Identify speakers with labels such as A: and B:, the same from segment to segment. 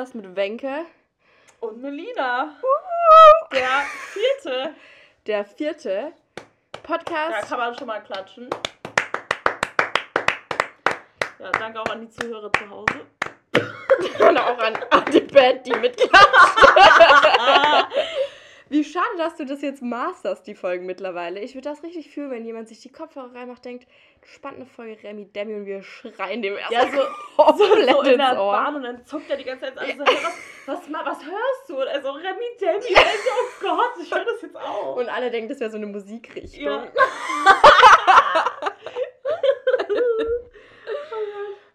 A: Podcast mit Wenke.
B: Und Melina. Der vierte.
A: Der vierte
B: Da
A: Podcast.
B: kann man schon mal klatschen. Ja, danke auch an die Zuhörer zu Hause.
A: Und auch an, an die Band, die mitklatscht. Wie schade, dass du das jetzt masterst, die Folgen mittlerweile. Ich würde das richtig fühlen, wenn jemand sich die Kopfhörer reinmacht, denkt, spannende Folge Remi Demi und wir schreien dem erst
B: Ja, so,
A: komplett
B: so in der
A: Ohr.
B: Bahn und dann zuckt er die ganze Zeit an. So, hey, was, was, was hörst du? Und er so, Remi Demi. Also, oh Gott, ich höre das jetzt auch.
A: Und alle denken, das wäre so eine Musikrichtung.
B: Ja.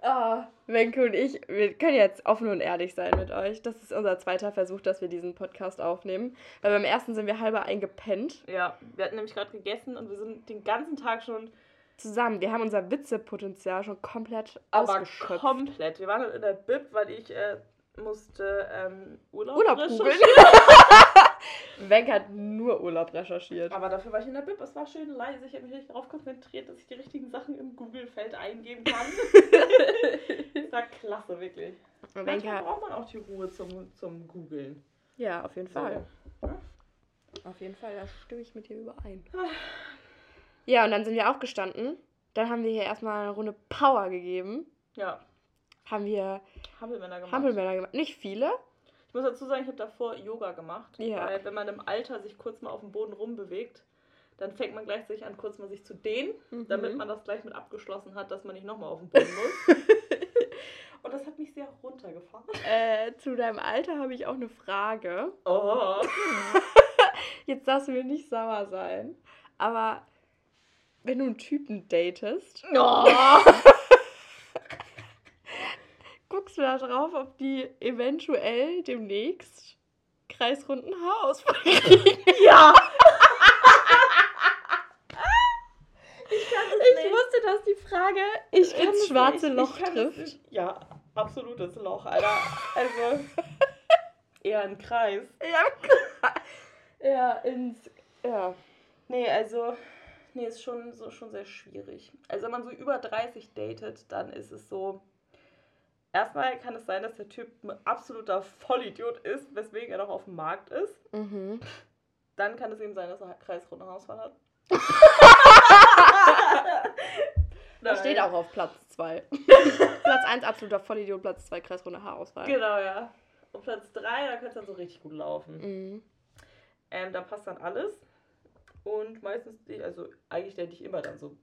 A: Ah, Wenke und ich, wir können jetzt offen und ehrlich sein mit euch. Das ist unser zweiter Versuch, dass wir diesen Podcast aufnehmen. Weil beim ersten sind wir halber eingepennt.
B: ja, wir hatten nämlich gerade gegessen und wir sind den ganzen Tag schon
A: Zusammen. Wir haben unser Witzepotenzial schon komplett
B: aber
A: ausgeschöpft.
B: komplett. Wir waren in der Bib, weil ich äh, musste ähm, Urlaub,
A: Urlaub Wenke hat nur Urlaub recherchiert.
B: Aber dafür war ich in der Bib. Es war schön leise. Ich habe mich richtig darauf konzentriert, dass ich die richtigen Sachen im Google-Feld eingeben kann. das war klasse, wirklich.
A: Und
B: Manchmal braucht man auch die Ruhe zum, zum Googeln.
A: ja, auf jeden Fall.
B: So.
A: Auf jeden Fall, da stimme ich mit dir überein. Ja, und dann sind wir aufgestanden. Dann haben wir hier erstmal eine Runde Power gegeben.
B: Ja,
A: Haben wir
B: Hampelmänner gemacht.
A: Hampelmänner gemacht. Nicht viele.
B: Ich muss dazu sagen, ich habe davor Yoga gemacht.
A: Ja.
B: Weil wenn man im Alter sich kurz mal auf dem Boden rumbewegt, dann fängt man gleichzeitig an, kurz mal sich zu dehnen,
A: Mhm.
B: damit man das gleich mit abgeschlossen hat, dass man nicht nochmal auf den Boden muss. Und das hat mich sehr runtergefahren.
A: Äh, zu deinem Alter habe ich auch eine Frage.
B: Oh.
A: Jetzt darfst du mir nicht sauer sein. Aber wenn du einen Typen datest,
B: oh.
A: guckst du da drauf, ob die eventuell demnächst kreisrunden Haarausfall kriegen.
B: Ja! ich
A: Ich wusste, dass die Frage ich ins schwarze
B: nicht.
A: Loch trifft.
B: nicht. Ja, absolutes Loch, Alter. Also, eher ein Kreis.
A: Ja, ja, ins. Ja.
B: Nee, also, nee, ist schon, so, schon sehr schwierig. Also, wenn man so über 30 datet, dann ist es so. Erstmal kann es sein, dass der Typ ein absoluter Vollidiot ist, weswegen er noch auf dem Markt ist.
A: Mhm.
B: Dann kann es eben sein, dass er kreisrunden Hausfall hat.
A: Das steht auch auf Platz 2. Platz 1 absoluter Vollidiot, Platz 2 kreisrunde Haarausfall.
B: Genau, ja. Und Platz 3, da könnte es dann so richtig gut laufen.
A: Mhm.
B: Ähm, da passt dann alles. Und meistens, also eigentlich date ich immer dann so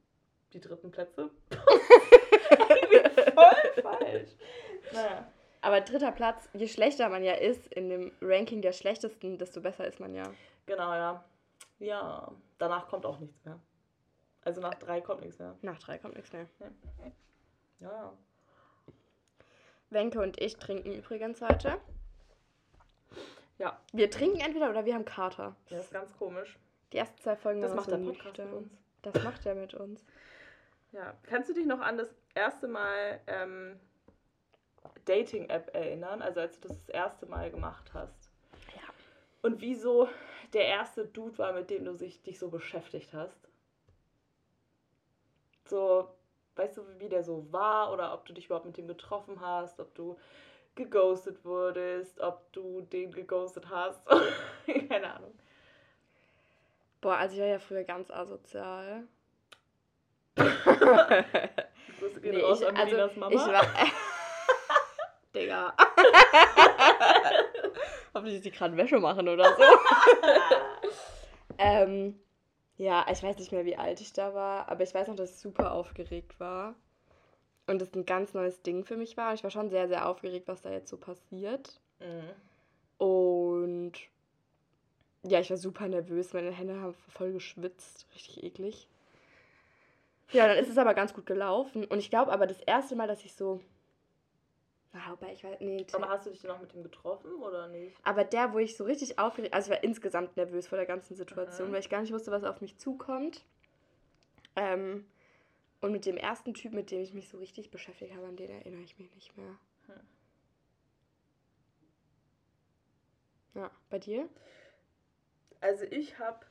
B: die dritten Plätze. Voll falsch. Naja.
A: Aber dritter Platz, je schlechter man ja ist in dem Ranking der schlechtesten, desto besser ist man ja.
B: Genau, ja. Ja, danach kommt auch nichts mehr. Also nach drei kommt nichts mehr.
A: Nach drei kommt nichts mehr.
B: Ja, ja.
A: Wenke und ich trinken übrigens heute.
B: Ja,
A: Wir trinken entweder oder wir haben Kater.
B: das ist ganz komisch.
A: Die ersten zwei Folgen
B: Das macht
A: so
B: der Podcast mit uns.
A: Das macht er mit uns.
B: Ja. Kannst du dich noch an das erste Mal ähm, Dating-App erinnern? Also als du das das erste Mal gemacht hast?
A: Ja.
B: Und wieso der erste Dude war, mit dem du sich, dich so beschäftigt hast? So, weißt du, wie der so war oder ob du dich überhaupt mit dem getroffen hast, ob du geghostet wurdest, ob du den geghostet hast? Keine Ahnung.
A: Boah, also ich war ja früher ganz asozial.
B: Grüße gehen
A: Nee,
B: raus
A: ich,
B: an
A: also,
B: Melinas Mama.
A: ich war. Digga. Hoffentlich die gerade Wäsche machen oder so. ähm, ja, ich weiß nicht mehr, wie alt ich da war, aber ich weiß noch, dass ich super aufgeregt war. Und das ein ganz neues Ding für mich war. Ich war schon sehr, sehr aufgeregt, was da jetzt so passiert.
B: Mhm.
A: Und ja, ich war super nervös. Meine Hände haben voll geschwitzt. Richtig eklig. Ja, dann ist es aber ganz gut gelaufen. Und ich glaube aber das erste Mal, dass ich so. Na, wobei ich weiß. Nee,
B: Aber hast du dich denn noch mit ihm getroffen oder nicht?
A: aber der, wo ich so richtig aufgeregt, also ich war insgesamt nervös vor der ganzen Situation,
B: Mhm.
A: weil ich gar nicht wusste, was auf mich zukommt. Ähm, und mit dem ersten Typ, mit dem ich mich so richtig beschäftigt habe, an den erinnere ich mich nicht mehr.
B: Hm.
A: Ja, bei dir?
B: Also ich habe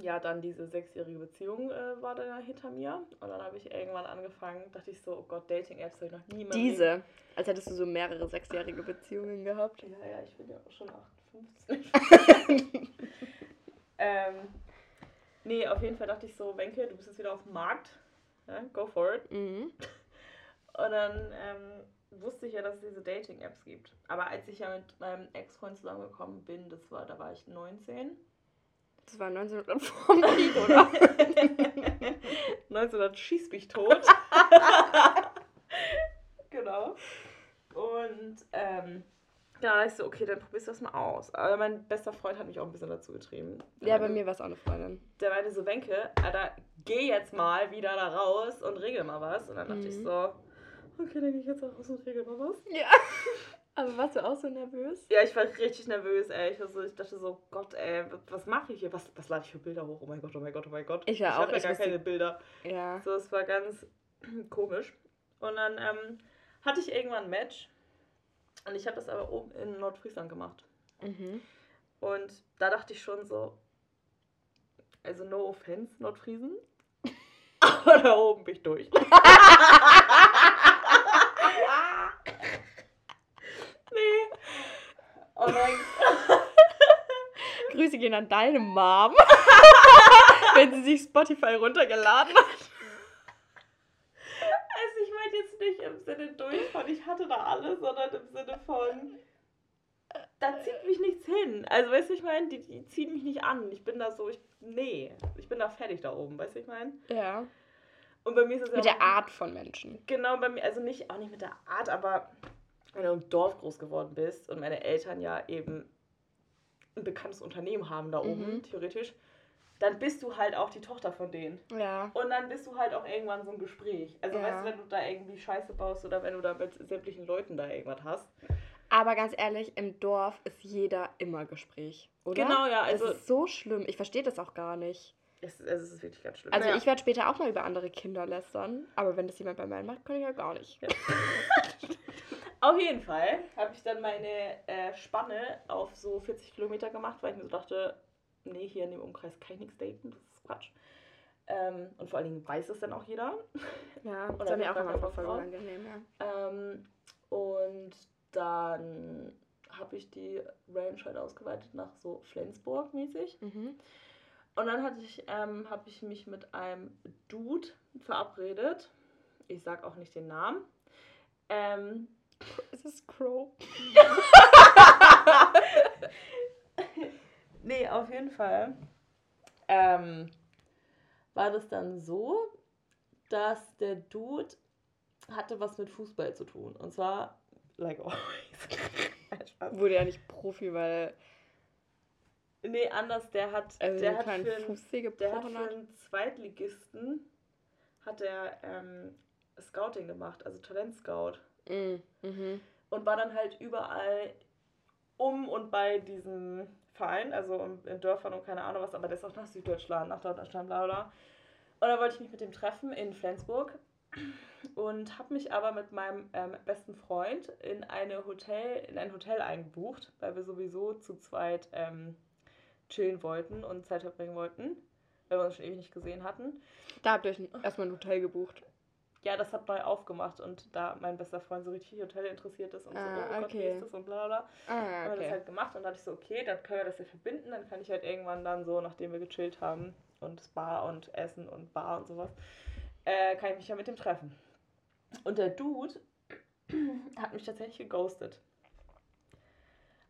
B: ja, dann diese sechsjährige Beziehung äh, war dann hinter mir. Und dann habe ich irgendwann angefangen, dachte ich so, oh Gott, Dating-Apps habe ich noch nie
A: Diese. Als hättest du so mehrere sechsjährige Beziehungen gehabt.
B: Ja, ja, ich bin ja auch schon 58. ähm, nee, auf jeden Fall dachte ich so, Wenke, du bist jetzt wieder auf dem Markt. Ja, go for it.
A: Mhm.
B: Und dann ähm, wusste ich ja, dass es diese Dating-Apps gibt. Aber als ich ja mit meinem Ex-Freund zusammengekommen bin, das war, da war ich 19.
A: Das war 1900 vor dem Krieg, oder?
B: 1900 schieß mich tot. genau. Und ähm, ja, da ich so, okay, dann probierst du das mal aus. Aber mein bester Freund hat mich auch ein bisschen dazu getrieben. Der
A: Ja, bei mir war es auch eine Freundin.
B: Der meinte so, Wenke, Alter, geh jetzt mal wieder da raus und regel mal was. Und dann dachte ich
A: Mhm.
B: so, okay, dann geh ich jetzt auch raus und regel mal was.
A: Ja. Aber warst du auch so nervös?
B: Ja, ich war richtig nervös, ey. Ich, war so, ich dachte so, Gott, ey, was, mache ich hier? Was, was lade ich für Bilder hoch? Oh mein Gott, oh mein Gott, oh mein Gott.
A: Ich auch,
B: habe ja
A: ich
B: gar keine Bilder.
A: Ja.
B: So, es war ganz komisch. Und dann ähm, hatte ich irgendwann ein Match. Und ich habe das aber oben in Nordfriesland gemacht.
A: Mhm.
B: Und da dachte ich schon so, also no offense, Nordfriesen. Aber da oben bin ich durch. nee. Und dann,
A: Grüße gehen an deine Mom. wenn sie sich Spotify runtergeladen hat.
B: also ich meine jetzt nicht im Sinne durch von ich hatte da alles, sondern im Sinne von da zieht mich nichts hin. Also weißt du, ich meine, die, die ziehen mich nicht an. Ich bin da so, ich, nee, ich bin da fertig da oben, weißt du, ich meine.
A: Ja.
B: Und bei mir ist es
A: Mit
B: ja
A: der
B: auch-
A: Art von Menschen.
B: Genau, bei mir, also nicht, auch nicht mit der Art, aber wenn du im Dorf groß geworden bist und meine Eltern ja eben ein bekanntes Unternehmen haben da oben,
A: Mhm.
B: theoretisch, dann bist du halt auch die Tochter von denen.
A: Ja.
B: Und dann bist du halt auch irgendwann so ein Gespräch. Also
A: Ja.
B: weißt du, wenn du da irgendwie Scheiße baust oder wenn du da mit sämtlichen Leuten da irgendwas hast.
A: Aber ganz ehrlich, im Dorf ist jeder immer Gespräch, oder?
B: Genau, ja, also-
A: Das ist so schlimm. Ich verstehe das auch gar nicht.
B: Es, es ist wirklich ganz schlimm.
A: Also
B: Naja.
A: ich werde später auch mal über andere Kinder lästern, aber wenn das jemand bei mir macht, kann ich ja gar nicht.
B: Auf jeden Fall habe ich dann meine äh, Spanne auf so 40 Kilometer gemacht, weil ich mir so dachte, nee, hier in dem Umkreis kann ich nichts daten, das ist Quatsch. Ähm, und vor allen Dingen weiß es dann auch jeder.
A: Ja,
B: Oder
A: das war mir auch
B: keinen
A: voll unangenehm, ja.
B: Ähm, und dann habe ich die Range halt ausgeweitet nach so Flensburg mäßig.
A: Mhm.
B: Und dann hatte ich, ähm, habe ich mich mit einem Dude verabredet. Ich sag auch nicht den Namen. Ähm,
A: Es ist Crow.
B: nee, auf jeden Fall ähm, war das dann so, dass der Dude hatte was mit Fußball zu tun. Und zwar, like always.
A: Wurde ja nicht Profi, weil
B: nee, anders, der hat,
A: also
B: der
A: einen
B: hat für, einen- der hat für einen Zweitligisten hat er ähm, Scouting gemacht, also Talentscout.
A: Mhm. Mhm.
B: und war dann halt überall um und bei diesem Verein, also in, in Dörfern und keine Ahnung was, aber der ist auch nach Süddeutschland, nach Deutschland, bla bla. Und dann wollte ich mich mit dem treffen in Flensburg und habe mich aber mit meinem ähm, besten Freund in, eine Hotel, in ein Hotel eingebucht, weil wir sowieso zu zweit ähm, chillen wollten und Zeit verbringen wollten, weil wir uns schon ewig nicht gesehen hatten.
A: Da habt ihr euch erstmal ein Hotel gebucht.
B: Ja, das hat neu aufgemacht und da mein bester Freund so richtig Hotel interessiert ist und so,
A: Ah,
B: oh Gott, wie
A: okay.
B: ist das und bla bla.
A: Ah,
B: haben wir das
A: okay.
B: halt gemacht und dann dachte ich so, okay, dann können wir das ja verbinden, dann kann ich halt irgendwann dann so, nachdem wir gechillt haben und Spa und Essen und Bar und sowas, äh, kann ich mich ja mit dem treffen. Und der Dude hat mich tatsächlich geghostet.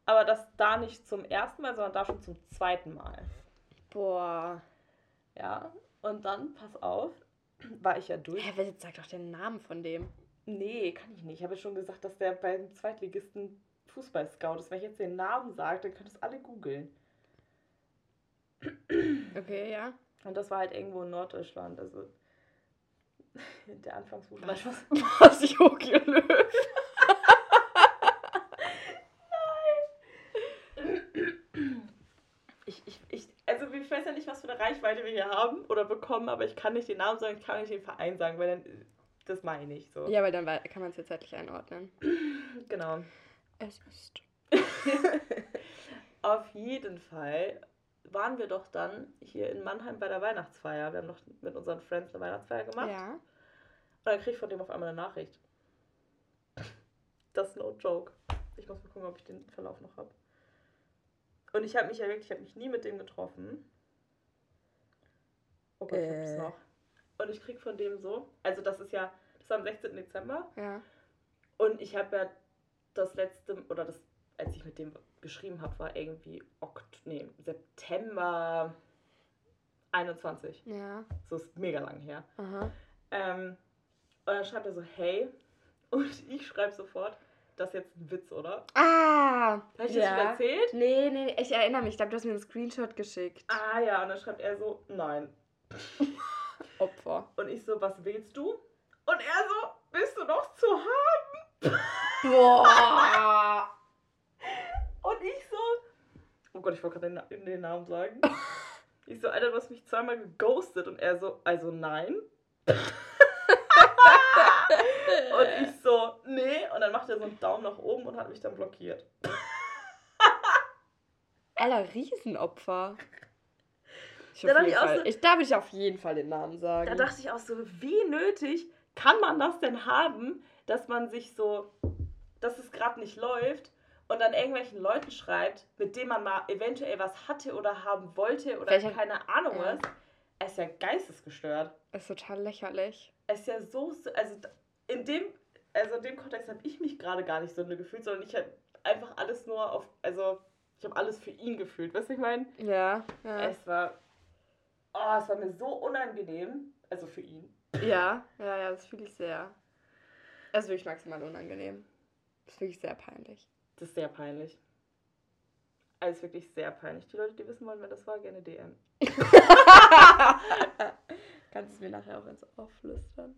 B: Aber das da nicht zum ersten Mal, sondern da schon zum zweiten Mal.
A: Boah.
B: Ja, und dann, pass auf, war ich ja durch.
A: Hä, jetzt sag doch den Namen von dem.
B: Nee, kann ich nicht. Ich habe schon gesagt, dass der beim Zweitligisten Fußball-Scout ist. Wenn ich jetzt den Namen sage, dann können es alle googeln.
A: Okay, ja.
B: Und das war halt irgendwo in Norddeutschland. Also der Anfangsbuchstabe.
A: Was? Was, Jogi Löw?
B: Ich, ich, ich, also ich weiß ja nicht, was für eine Reichweite wir hier haben oder bekommen, aber ich kann nicht den Namen sagen, ich kann nicht den Verein sagen, weil dann das meine ich so.
A: Ja, weil dann kann man es jetzt zeitlich einordnen.
B: Genau.
A: Es ist.
B: Auf jeden Fall waren wir doch dann hier in Mannheim bei der Weihnachtsfeier. Wir haben noch mit unseren Friends eine Weihnachtsfeier gemacht.
A: Ja.
B: Und dann krieg ich von dem auf einmal eine Nachricht. Das ist no joke. Ich muss mal gucken, ob ich den Verlauf noch habe. Und ich habe mich ja wirklich, ich habe mich nie mit dem getroffen. Oh Gott, ich hab's
A: Äh.
B: noch. Und ich krieg von dem so, also das ist ja, das war am 16. Dezember.
A: Ja.
B: Und ich habe ja das letzte, oder das, als ich mit dem geschrieben habe, war irgendwie Okt nee, September 21.
A: Ja.
B: So ist mega lang her.
A: Aha.
B: Ähm, und dann schreibt er so, hey. Und ich schreibe sofort, das ist jetzt ein Witz, oder?
A: Ah!
B: Habe ich das schon erzählt?
A: Nee, nee, ich erinnere mich. Ich glaube, du hast mir einen Screenshot geschickt.
B: Ah ja, und dann schreibt er so, nein.
A: Opfer.
B: Und ich so, was willst du? Und er so, bist du noch zu haben?
A: Boah!
B: Und ich so, oh Gott, ich wollte gerade den, den Namen sagen. Ich so, Alter, du hast mich zweimal geghostet. Und er so, also nein. Und ich so, nee. Und dann macht er so einen Daumen nach oben und hat mich dann blockiert.
A: Aller Riesenopfer. Ich,
B: Da dachte ich auch
A: Fall,
B: so-
A: ich, da würde ich auf jeden Fall den Namen sagen.
B: Da dachte ich auch so, wie nötig kann man das denn haben, dass man sich so, dass es gerade nicht läuft und dann irgendwelchen Leuten schreibt, mit denen man mal eventuell was hatte oder haben wollte oder
A: hat-
B: keine Ahnung
A: Ja.
B: was. Es ist ja geistesgestört.
A: ist total lächerlich.
B: Es ist ja so, so- also in dem, also in dem Kontext habe ich mich gerade gar nicht so gefühlt, sondern ich habe einfach alles nur auf, also ich habe alles für ihn gefühlt, weißt du, ich meine?
A: Ja, ja.
B: Es war, oh, es war mir so unangenehm, also für ihn.
A: Ja, ja, ja, das fühle ich sehr. Das ist wirklich maximal unangenehm. Das ist wirklich sehr peinlich.
B: Das ist sehr peinlich. Also wirklich sehr peinlich. Die Leute, die wissen wollen, wer das war, gerne DM.
A: Kannst du mir nachher auch ins Ohr flüstern?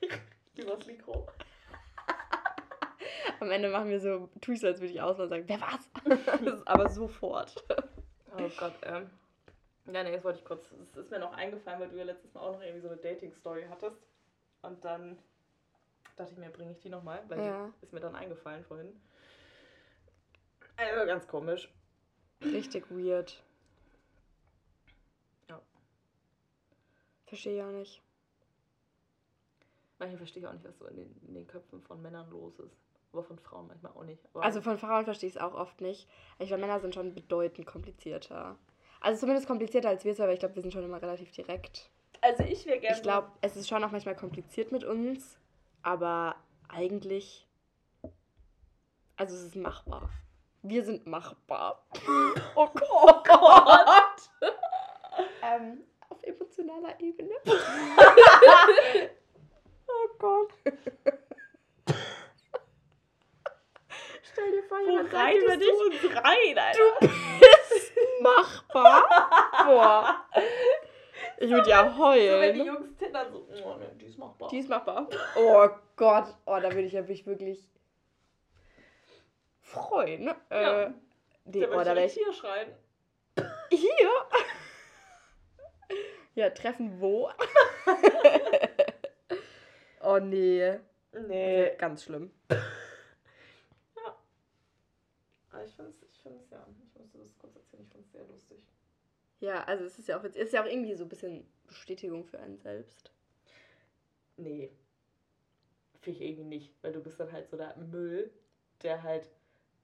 B: Übers Mikro.
A: Am Ende machen wir so, tue ich so, als würde ich ausmachen und sagen, wer war's? Das ist aber sofort.
B: Oh Gott, ähm. Ja, nee, das wollte ich kurz. Es ist mir noch eingefallen, weil du ja letztes Mal auch noch irgendwie so eine Dating-Story hattest. Und dann dachte ich mir, bringe ich die nochmal, weil
A: Ja.
B: die ist mir dann eingefallen vorhin. Also ganz komisch.
A: Richtig weird.
B: Ja.
A: Verstehe ich auch nicht.
B: Manchmal verstehe ich auch nicht, was so in den, in den Köpfen von Männern los ist. Aber von Frauen manchmal auch nicht. Aber
A: Also von Frauen verstehe ich es auch oft nicht. Ich glaube, Männer sind schon bedeutend komplizierter. Also zumindest komplizierter als wir es, aber ich glaube, wir sind schon immer relativ direkt.
B: also ich wäre gerne.
A: Ich glaube, es ist schon auch manchmal kompliziert mit uns, aber eigentlich. Also es ist machbar. Wir sind machbar. Oh Gott! ähm, auf emotionaler Ebene. oh Gott. Stell dir vor,
B: Wo
A: jemand sagt über dich,
B: du uns rein, Alter?
A: du bist machbar. Boah. Ich würde ja
B: So, wenn die
A: heulen.
B: Jungs tindern, so, oh, ne, die ist machbar.
A: Die ist machbar. Oh Gott. Oh, da würde ich ja mich wirklich freuen. ne?
B: Ja.
A: Äh, nee,
B: da
A: oh, da
B: ich hier schreien.
A: hier. Ja, treffen wo? oh nee.
B: Nee.
A: Ganz schlimm.
B: Aber ich finde es, ich find's, ja, ich musste das kurz erzählen, ich finde es sehr lustig.
A: Ja, also es ist ja auch, es ist ja auch irgendwie so ein bisschen Bestätigung für einen selbst.
B: Nee. Finde ich irgendwie nicht, weil du bist dann halt so der Müll, der halt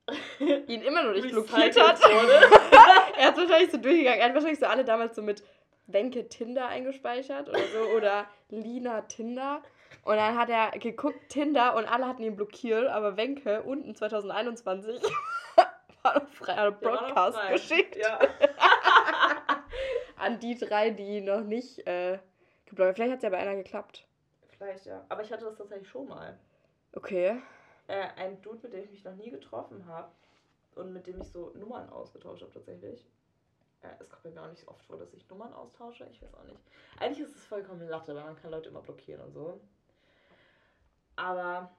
A: Ihn immer noch nicht blockiert hat. er hat wahrscheinlich so durchgegangen. Er hat wahrscheinlich so alle damals so mit Wenke Tinder eingespeichert oder so oder Lina Tinder. Und dann hat er geguckt Tinder und alle hatten ihn blockiert, aber Wenke unten 2021 war noch frei,
B: noch
A: Broadcast
B: frei.
A: geschickt
B: Ja.
A: an die drei, die noch nicht äh, geblockt haben. Vielleicht hat es ja bei einer geklappt.
B: Vielleicht, ja. Aber ich hatte das tatsächlich schon mal.
A: Okay.
B: Äh, ein Dude, mit dem ich mich noch nie getroffen habe und mit dem ich so Nummern ausgetauscht habe tatsächlich. Äh, es kommt mir auch nicht so oft vor, dass ich Nummern austausche. Ich weiß auch nicht. Eigentlich ist es vollkommen Latte, weil man kann Leute immer blockieren und so. Aber.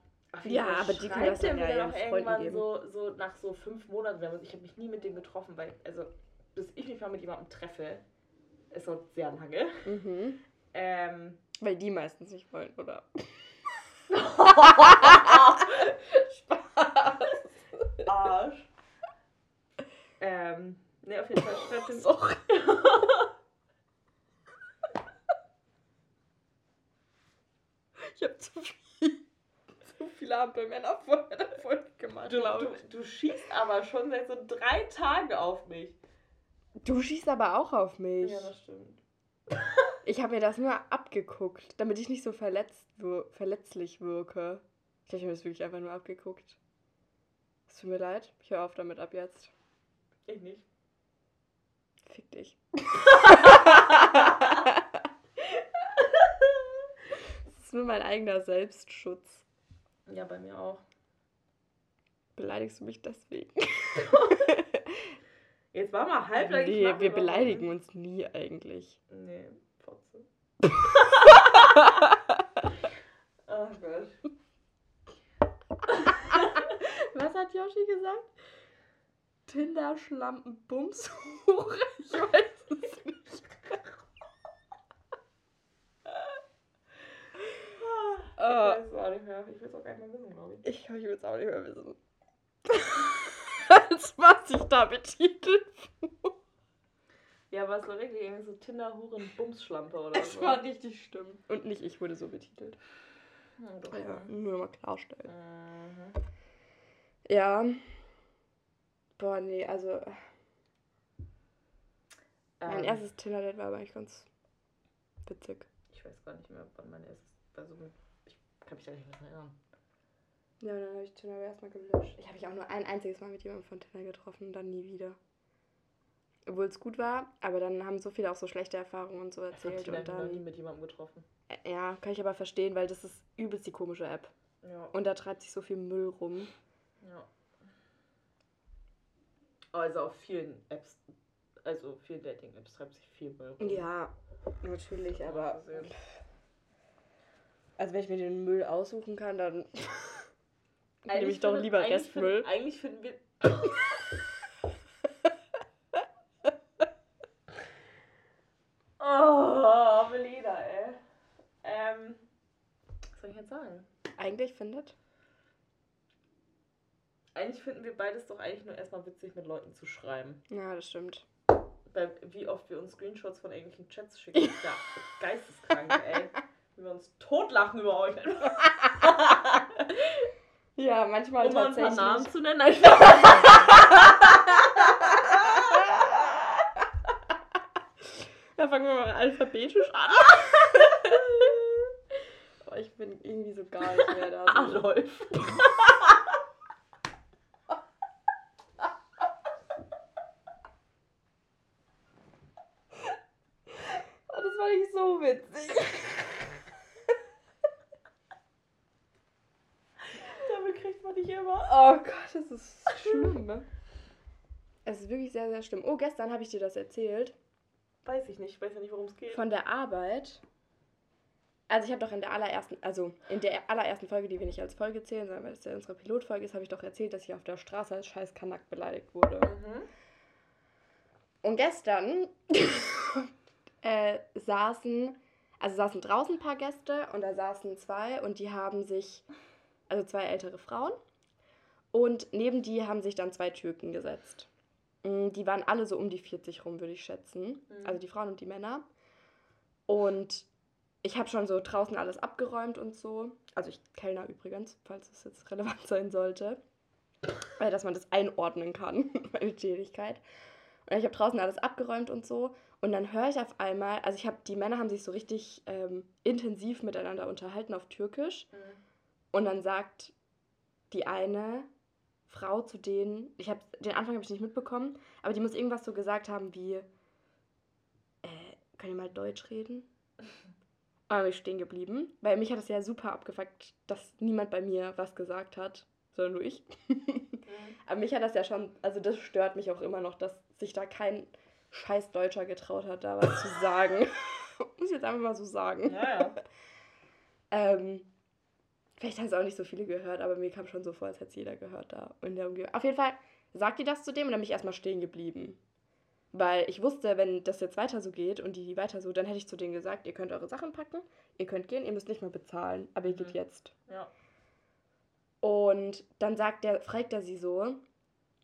A: Ja, aber die können
B: schreibt
A: das dann ja ihren Freunden
B: irgendwann
A: geben.
B: so, so nach so fünf Monaten. uns- Ich habe mich nie mit dem getroffen, weil, also, bis ich mich mal mit jemandem treffe, ist so sehr lange.
A: Mhm.
B: Ähm,
A: Weil die meistens nicht wollen, oder?
B: Arsch. Ähm, Ne, auf jeden Fall schreibt den.
A: Sorry. ich habe zu viel, viele Ampelmänner vor der Folge gemacht,
B: Du,
A: glaube
B: du, du schießt aber schon seit so drei Tagen auf mich.
A: Du schießt aber auch auf mich.
B: Ja, das stimmt.
A: Ich habe mir das nur abgeguckt, damit ich nicht so verletzt wir verletzlich wirke. Ich habe mir das wirklich einfach nur abgeguckt. Es tut mir leid. Ich höre auf damit ab jetzt.
B: Ich nicht.
A: Fick dich. Das ist nur mein eigener Selbstschutz.
B: Ja, bei mir auch.
A: Beleidigst du mich deswegen?
B: Jetzt war mal halblang. ich
A: nee, wir beleidigen uns nie eigentlich.
B: Nee, Fotze. oh Gott.
A: Was hat Yoshi gesagt? Tinder, Schlampen, Bumshure? Ich weiß es nicht.
B: Ich
A: Äh,
B: weiß es auch nicht mehr. Ich will es auch gar nicht mehr wissen, glaube ich.
A: ich ich will es auch nicht mehr wissen. Als was ich da betitelt
B: Ja, aber es war wirklich irgendwie so Tinder-Huren Bumsschlampe oder
A: Es
B: so.
A: war richtig schlimm. Und nicht ich wurde so betitelt.
B: Hm, doch,
A: Ja,
B: ja.
A: nur mal klarstellen.
B: Mhm.
A: Ja. Boah, nee, also mein
B: Ähm,
A: erstes Tinder-Date war aber eigentlich ganz witzig.
B: Ich weiß gar nicht mehr, wann mein erstes. Also, mit- kann mich da nicht mehr dran erinnern.
A: Ja, dann habe ich Tinder aber erstmal gelöscht. Ich habe mich auch nur ein einziges Mal mit jemandem von Tinder getroffen und dann nie wieder. Obwohl es gut war, aber dann haben so viele auch so schlechte Erfahrungen und so erzählt.
B: Tinder
A: Und
B: habe ich noch nie mit jemandem getroffen.
A: äh, ja, kann ich aber verstehen, weil das ist übelst die komische App.
B: Ja.
A: Und da treibt sich so viel Müll rum.
B: ja. Also auf vielen Apps, also vielen Dating-Apps treibt sich viel Müll rum.
A: Ja, natürlich, aber.
B: gesehen.
A: Also, wenn ich mir den Müll aussuchen kann, dann nehme ich doch lieber
B: eigentlich
A: Restmüll.
B: Find, eigentlich finden wir. oh, Melina, ey. Ähm, was soll ich jetzt sagen?
A: Eigentlich findet.
B: Eigentlich finden wir beides doch eigentlich nur erstmal witzig, mit Leuten zu schreiben.
A: Ja, das stimmt.
B: Weil wie oft wir uns Screenshots von irgendwelchen Chats schicken, ist ja geisteskrank, ey. Wie wir uns totlachen über euch.
A: Ja, manchmal
B: um mal ein paar
A: tatsächlich.
B: Namen zu nennen.
A: Ja, fangen wir mal alphabetisch an. Aber ich bin irgendwie so gar nicht mehr da.
B: Adolf.
A: Oh, das war nicht so witzig.
B: Damit kriegt man nicht immer.
A: Oh Gott, das ist schlimm. ne? Es ist wirklich sehr, sehr schlimm. Oh, gestern habe ich dir das erzählt.
B: Weiß ich nicht, ich weiß ja nicht, worum es geht.
A: Von der Arbeit. Also ich habe doch in der allerersten, also in der allerersten Folge, die wir nicht als Folge zählen, sondern weil es ja unsere Pilotfolge ist, habe ich doch erzählt, dass ich auf der Straße als scheiß Kanak beleidigt wurde.
B: Mhm.
A: Und gestern äh, saßen, also saßen draußen ein paar Gäste und da saßen zwei und die haben sich, also zwei ältere Frauen und neben die haben sich dann zwei Türken gesetzt. Mm, Die waren alle so um die 40 rum, würde ich schätzen.
B: Mhm.
A: Also die Frauen und die Männer. Und ich habe schon so draußen alles abgeräumt und so. Also ich kellner übrigens, falls es jetzt relevant sein sollte. Weil dass man das einordnen kann, meine Tätigkeit. Und ich habe draußen alles abgeräumt und so. Und dann höre ich auf einmal, also ich habe, die Männer haben sich so richtig ähm, intensiv miteinander unterhalten auf Türkisch.
B: Mhm.
A: Und dann sagt die eine Frau zu denen, ich habe den Anfang habe ich nicht mitbekommen, aber die muss irgendwas so gesagt haben wie, äh, könnt ihr mal Deutsch reden? Und bin ich stehen geblieben, weil mich hat es ja super abgefuckt, dass niemand bei mir was gesagt hat, sondern nur ich. aber mich hat das ja schon, also das stört mich auch immer noch, dass sich da kein scheiß Deutscher getraut hat, da was zu sagen. muss ich jetzt einfach mal so sagen.
B: Ja, ja.
A: Ähm, vielleicht haben es auch nicht so viele gehört, aber mir kam schon so vor, als hätte es jeder gehört da in der Umgebung. Auf jeden Fall sagt die das zu dem und dann bin ich erstmal stehen geblieben. Weil ich wusste, wenn das jetzt weiter so geht und die weiter so, dann hätte ich zu denen gesagt, ihr könnt eure Sachen packen, ihr könnt gehen, ihr müsst nicht mehr bezahlen, aber ihr geht
B: Mhm.
A: jetzt.
B: Ja.
A: Und dann sagt der, fragt er sie so,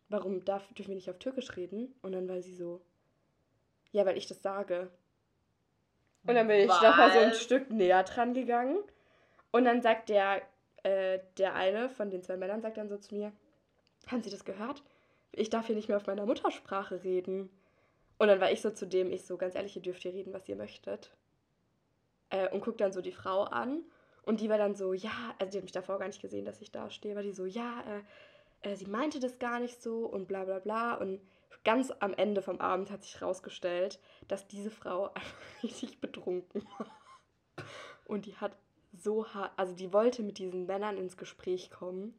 A: warum darf, dürfen wir nicht auf Türkisch reden? Und dann war sie so, ja, weil ich das sage. Und dann bin ich noch mal so ein? Stück näher dran gegangen. Und dann sagt der, äh, der eine von den zwei Männern, sagt dann so zu mir, haben Sie das gehört? Ich darf hier nicht mehr auf meiner Muttersprache reden. Und dann war ich so zu dem, ich so, ganz ehrlich, ihr dürft hier reden, was ihr möchtet. Äh, und guck dann so die Frau an. Und die war dann so, ja, also die hat mich davor gar nicht gesehen, dass ich da stehe, war die so, ja, äh, äh, sie meinte das gar nicht so und bla bla bla. Und ganz am Ende vom Abend hat sich rausgestellt, dass diese Frau einfach richtig betrunken war. Und die hat so hart, also die wollte mit diesen Männern ins Gespräch kommen.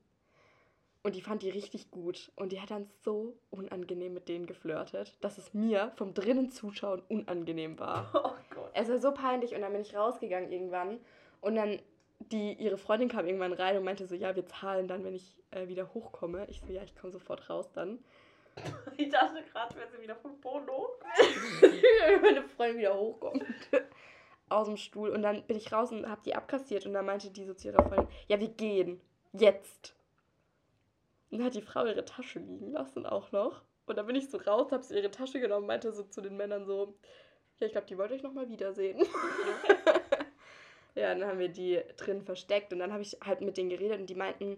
A: Und die fand die richtig gut. Und die hat dann so unangenehm mit denen geflirtet, dass es mir vom drinnen Zuschauen unangenehm war.
B: Oh Gott.
A: Es war so peinlich und dann bin ich rausgegangen irgendwann und dann die ihre Freundin kam irgendwann rein und meinte so, ja, wir zahlen dann, wenn ich äh, wieder hochkomme. Ich so, ja, ich komme sofort raus dann.
B: Ich dachte gerade, wenn sie wieder vom Boden hoch.
A: Meine Freundin wieder hochkommt aus dem Stuhl und dann bin ich raus und habe die abkassiert und dann meinte die so zu ihrer Freundin, ja, wir gehen jetzt. Und dann hat die Frau ihre Tasche liegen lassen auch noch. Und dann bin ich so raus, habe sie ihre Tasche genommen, meinte so zu den Männern so, ja, ich glaube, die wollte ich noch mal wiedersehen. ja, dann haben wir die drin versteckt und dann habe ich halt mit denen geredet und die meinten,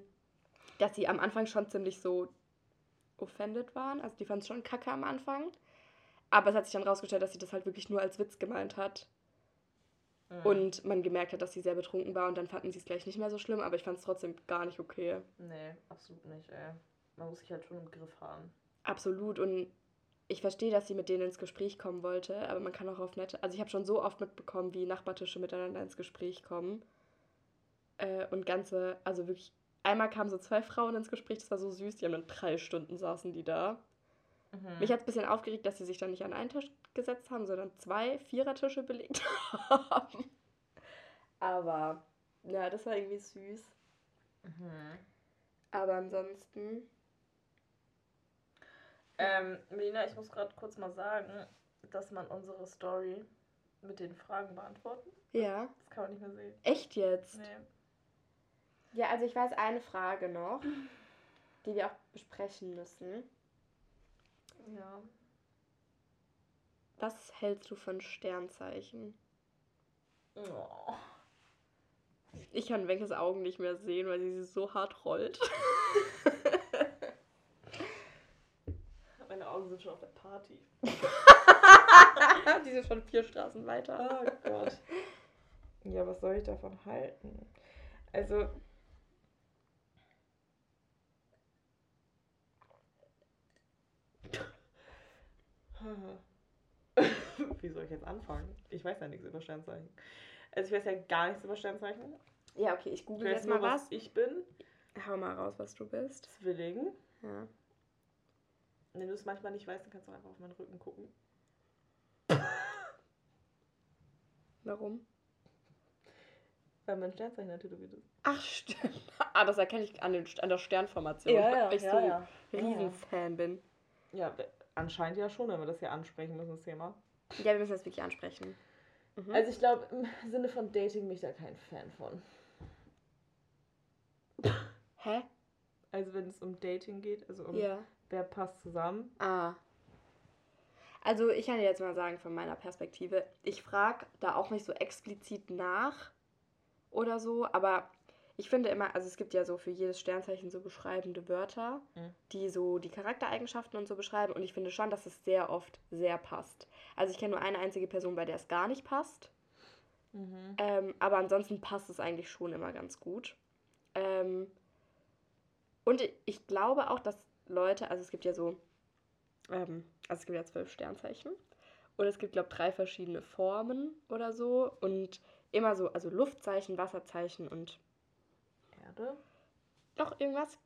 A: dass sie am Anfang schon ziemlich so offended waren. Also die fanden es schon kacke am Anfang. Aber es hat sich dann rausgestellt, dass sie das halt wirklich nur als Witz gemeint hat.
B: Mhm.
A: Und man gemerkt hat, dass sie sehr betrunken war und dann fanden sie es gleich nicht mehr so schlimm, aber ich fand es trotzdem gar nicht okay.
B: Nee, absolut nicht, ey. Man muss sich halt schon im Griff haben.
A: Absolut. Und ich verstehe, dass sie mit denen ins Gespräch kommen wollte, aber man kann auch auf nette. Also ich habe schon so oft mitbekommen, wie Nachbartische miteinander ins Gespräch kommen. Äh, und ganze, also wirklich, einmal kamen so zwei Frauen ins Gespräch, das war so süß, die haben dann drei Stunden saßen die da.
B: Mhm.
A: Mich hat es ein bisschen aufgeregt, dass sie sich dann nicht an einen Tisch gesetzt haben, sondern zwei Vierertische belegt haben. Aber, ja, das war irgendwie süß.
B: Mhm.
A: Aber ansonsten,
B: Ähm, Melina, ich muss gerade kurz mal sagen, dass man unsere Story mit den Fragen beantworten.
A: ja.
B: Das kann man nicht mehr sehen.
A: Echt jetzt?
B: Nee.
A: Ja, also ich weiß eine Frage noch, die wir auch besprechen müssen.
B: Ja.
A: Was hältst du von Sternzeichen?
B: Oh.
A: Ich kann Wenkes Augen nicht mehr sehen, weil sie so hart rollt.
B: Meine Augen sind schon auf der Party.
A: die sind schon vier Straßen weiter.
B: Oh Gott. Ja, was soll ich davon halten? Also. Wie soll ich jetzt anfangen? Ich weiß ja nichts über Sternzeichen. Also ich weiß ja gar nichts über Sternzeichen.
A: Ja, okay, ich google jetzt mal
B: was ich bin.
A: Hau mal raus, was du bist.
B: Zwilling.
A: Ja.
B: Wenn du es manchmal nicht weißt, dann kannst du einfach auf meinen Rücken gucken.
A: Warum?
B: Weil mein Sternzeichen da tätowiert ist.
A: Ach, stimmt. Ah, das erkenne ich an, den, an der Sternformation, weil ich so ein Riesenfan bin.
B: Ja, anscheinend ja schon, wenn wir das hier ansprechen müssen, das Thema.
A: Ja, wir müssen das wirklich ansprechen. Mhm.
B: Also ich glaube, im Sinne von Dating bin ich da kein Fan von.
A: Hä?
B: Also wenn es um Dating geht, also um
A: Ja.
B: wer passt zusammen.
A: Ah. Also ich kann dir jetzt mal sagen von meiner Perspektive, ich frage da auch nicht so explizit nach oder so, aber ich finde immer, also es gibt ja so für jedes Sternzeichen so beschreibende Wörter,
B: Mhm.
A: die so die Charaktereigenschaften und so beschreiben und ich finde schon, dass es sehr oft sehr passt. Also ich kenne nur eine einzige Person, bei der es gar nicht passt,
B: Mhm.
A: ähm, aber ansonsten passt es eigentlich schon immer ganz gut. Ähm, und ich glaube auch, dass Leute, also es gibt ja so, ähm, also es gibt ja zwölf Sternzeichen und es gibt, glaube ich, drei verschiedene Formen oder so und immer so, also Luftzeichen, Wasserzeichen und
B: Erde.
A: noch irgendwas.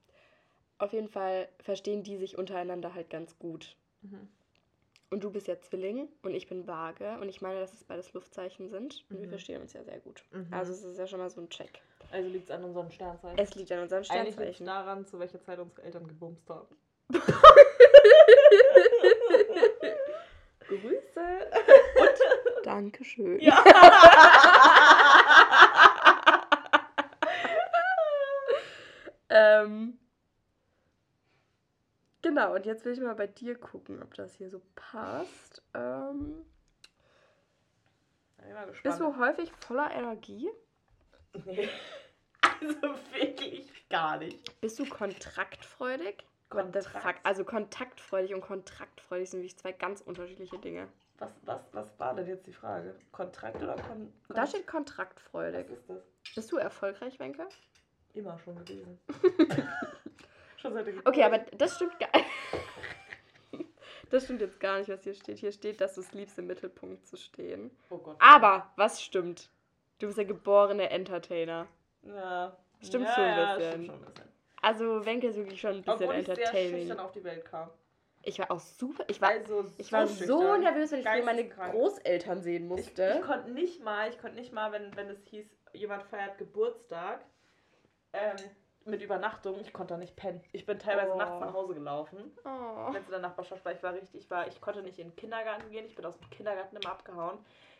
A: Auf jeden Fall verstehen die sich untereinander halt ganz gut.
B: Mhm.
A: Und du bist ja Zwilling und ich bin Waage und ich meine, dass es beides Luftzeichen sind und wir
B: Mhm.
A: verstehen uns ja sehr gut.
B: Mhm.
A: Also es ist ja schon mal so ein Check.
B: Also liegt es an unseren Sternzeichen.
A: Es liegt an unserem
B: Eigentlich liegt es
A: Sternzeichen.
B: daran, zu welcher Zeit unsere Eltern gebumst haben.
A: Grüße. Dankeschön.
B: Ja.
A: ähm, genau, und jetzt will ich mal bei dir gucken, ob das hier so passt. Ähm, bist du häufig voller Energie?
B: Nee. Also wirklich gar nicht.
A: Bist du kontraktfreudig?
B: Kontrakt.
A: Also kontaktfreudig und kontraktfreudig sind wirklich zwei ganz unterschiedliche Dinge.
B: Was, was, was war denn jetzt die Frage? Kontrakt oder Kon
A: Da steht kontraktfreudig.
B: Was ist das?
A: Bist du erfolgreich, Wenke?
B: Immer schon gewesen. schon seit.
A: Okay, aber das stimmt gar Das stimmt jetzt gar nicht, was hier steht. Hier steht, dass du es liebst, im Mittelpunkt zu stehen.
B: Oh Gott.
A: Aber, was stimmt? Du bist der geborene Entertainer.
B: Ja.
A: Stimmt
B: ja,
A: schon ein
B: ja,
A: bisschen.
B: Stimmt schon ein bisschen.
A: Also, Wenke ist wirklich schon ein bisschen
B: Obwohl ich sehr
A: entertaining.
B: schüchtern auf die Welt kam.
A: Ich war auch super. Ich war,
B: also
A: ich war so nervös, wenn ich meine. Großeltern sehen
B: Ich,
A: musste.
B: ich konnte nicht mal, ich konnte nicht mal, wenn, wenn es hieß, jemand feiert Geburtstag ähm, mit Übernachtung, ich konnte da nicht pennen. Ich bin teilweise
A: Oh.
B: nachts nach Hause gelaufen,
A: oh.
B: wenn es in der Nachbarschaft war. Ich war richtig, ich, war, ich konnte nicht in den Kindergarten gehen, ich bin aus dem Kindergarten immer abgehauen.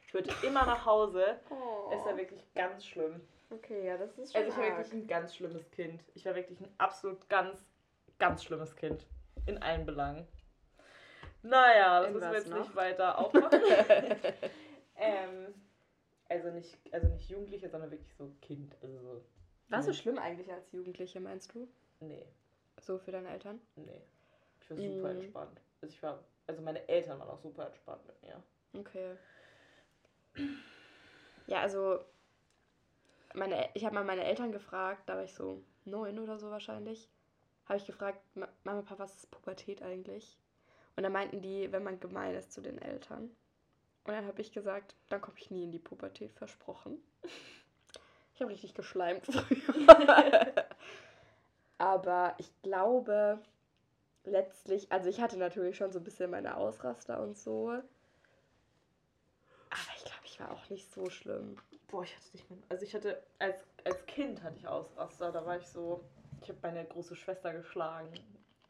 B: Ich wollte immer nach Hause.
A: oh.
B: Es war wirklich ganz schlimm.
A: Okay, ja, das ist schon
B: Also ich war
A: arg.
B: wirklich ein ganz schlimmes Kind. Ich war wirklich ein absolut ganz, ganz schlimmes Kind. In allen Belangen. Naja, das
A: In
B: müssen wir jetzt
A: noch?
B: nicht weiter aufmachen. ähm, also nicht, also nicht Jugendliche, sondern wirklich so Kind. Also so.
A: Warst du schlimm eigentlich als Jugendliche, meinst du?
B: Nee,
A: So für deine Eltern?
B: nee. Ich war super
A: Mhm.
B: entspannt. Also ich war, also meine Eltern waren auch super entspannt mit mir.
A: Okay. Ja, also meine, ich habe mal meine Eltern gefragt, da war ich so neun oder so wahrscheinlich, habe ich gefragt, "Ma- Mama, Papa, was ist Pubertät eigentlich? Und dann meinten die, wenn man gemein ist zu den Eltern. Und dann habe ich gesagt, dann komme ich nie in die Pubertät, versprochen. Ich habe richtig geschleimt früher. Aber ich glaube, letztlich, also ich hatte natürlich schon so ein bisschen meine Ausraster und so. Aber ich glaube, ich war auch nicht so schlimm.
B: Boah, ich hatte nicht mehr. Also ich hatte, als, als Kind hatte ich Ausraster, da war ich so, ich habe meine große Schwester geschlagen.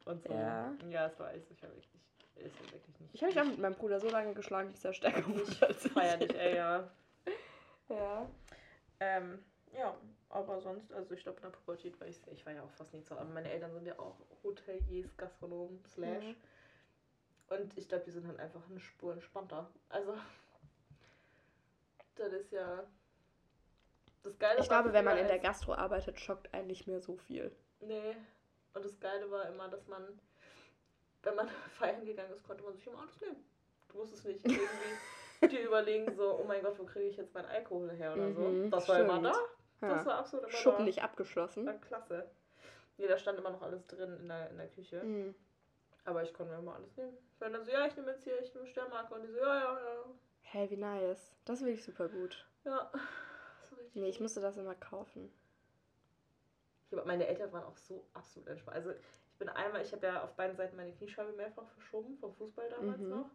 B: Und so.
A: Ja.
B: Ja, es war echt, ich war wirklich, ist ja wirklich nicht.
A: Ich habe mich auch mit meinem Bruder so lange geschlagen, bis er stärker wurde
B: Ich
A: ich.
B: feier dich, ey, ja.
A: Ja.
B: Ähm, ja, aber sonst, also ich glaube in der Pubertät war ich, ich war ja auch fast nie zu Hause. Meine Eltern sind ja auch Hoteliers, Gastronomen, Slash.
A: Mhm.
B: Und ich glaube, die sind halt einfach eine Spur entspannter. Also, das ist ja. Das Geile
A: Ich glaube, wenn man in der Gastro arbeitet, schockt einen nicht mehr so viel.
B: Nee. Und das Geile war immer, dass man, wenn man feiern gegangen ist, konnte man sich immer alles nehmen. Du musstest nicht irgendwie dir überlegen, so, oh mein Gott, wo kriege ich jetzt meinen Alkohol her oder so.
A: Mhm,
B: Das war immer
A: stimmt.
B: Da. Das
A: Ja.
B: war absolut immer
A: Schuppen
B: da.
A: nicht abgeschlossen.
B: War klasse. Nee, da stand immer noch alles drin in der, in der Küche.
A: Mhm.
B: Aber ich konnte mir immer alles nehmen. Ich war dann so, ja, ich nehme jetzt hier, ich nehme Sternmarke. Und die so, ja, ja, ja.
A: Hey, wie nice. Das ist wirklich super gut.
B: Ja. Richtig
A: Nee, ich musste das immer kaufen.
B: Ich hab, meine Eltern waren auch so absolut entspannt. Also ich bin einmal, ich habe ja auf beiden Seiten meine Kniescheibe mehrfach verschoben, vom Fußball damals
A: Mhm.
B: noch.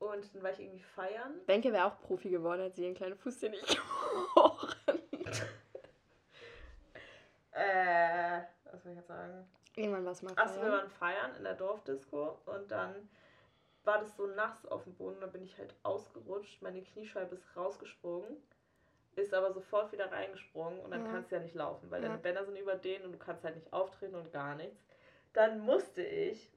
B: Und dann war ich irgendwie feiern.
A: Benke wäre auch Profi geworden, hätte sie ihren kleinen Fuß hier nicht gebrochen.
B: Äh, was soll ich jetzt sagen?
A: Irgendwann war es mal
B: Achso, wir
A: feiern.
B: waren feiern in der Dorfdisco und dann war das so nass auf dem Boden. Da bin ich halt ausgerutscht. Meine Kniescheibe ist rausgesprungen, ist aber sofort wieder reingesprungen und dann
A: Ja.
B: kannst du ja nicht laufen, weil
A: Ja.
B: deine Bänder sind über denen und du kannst halt nicht auftreten und gar nichts. Dann musste ich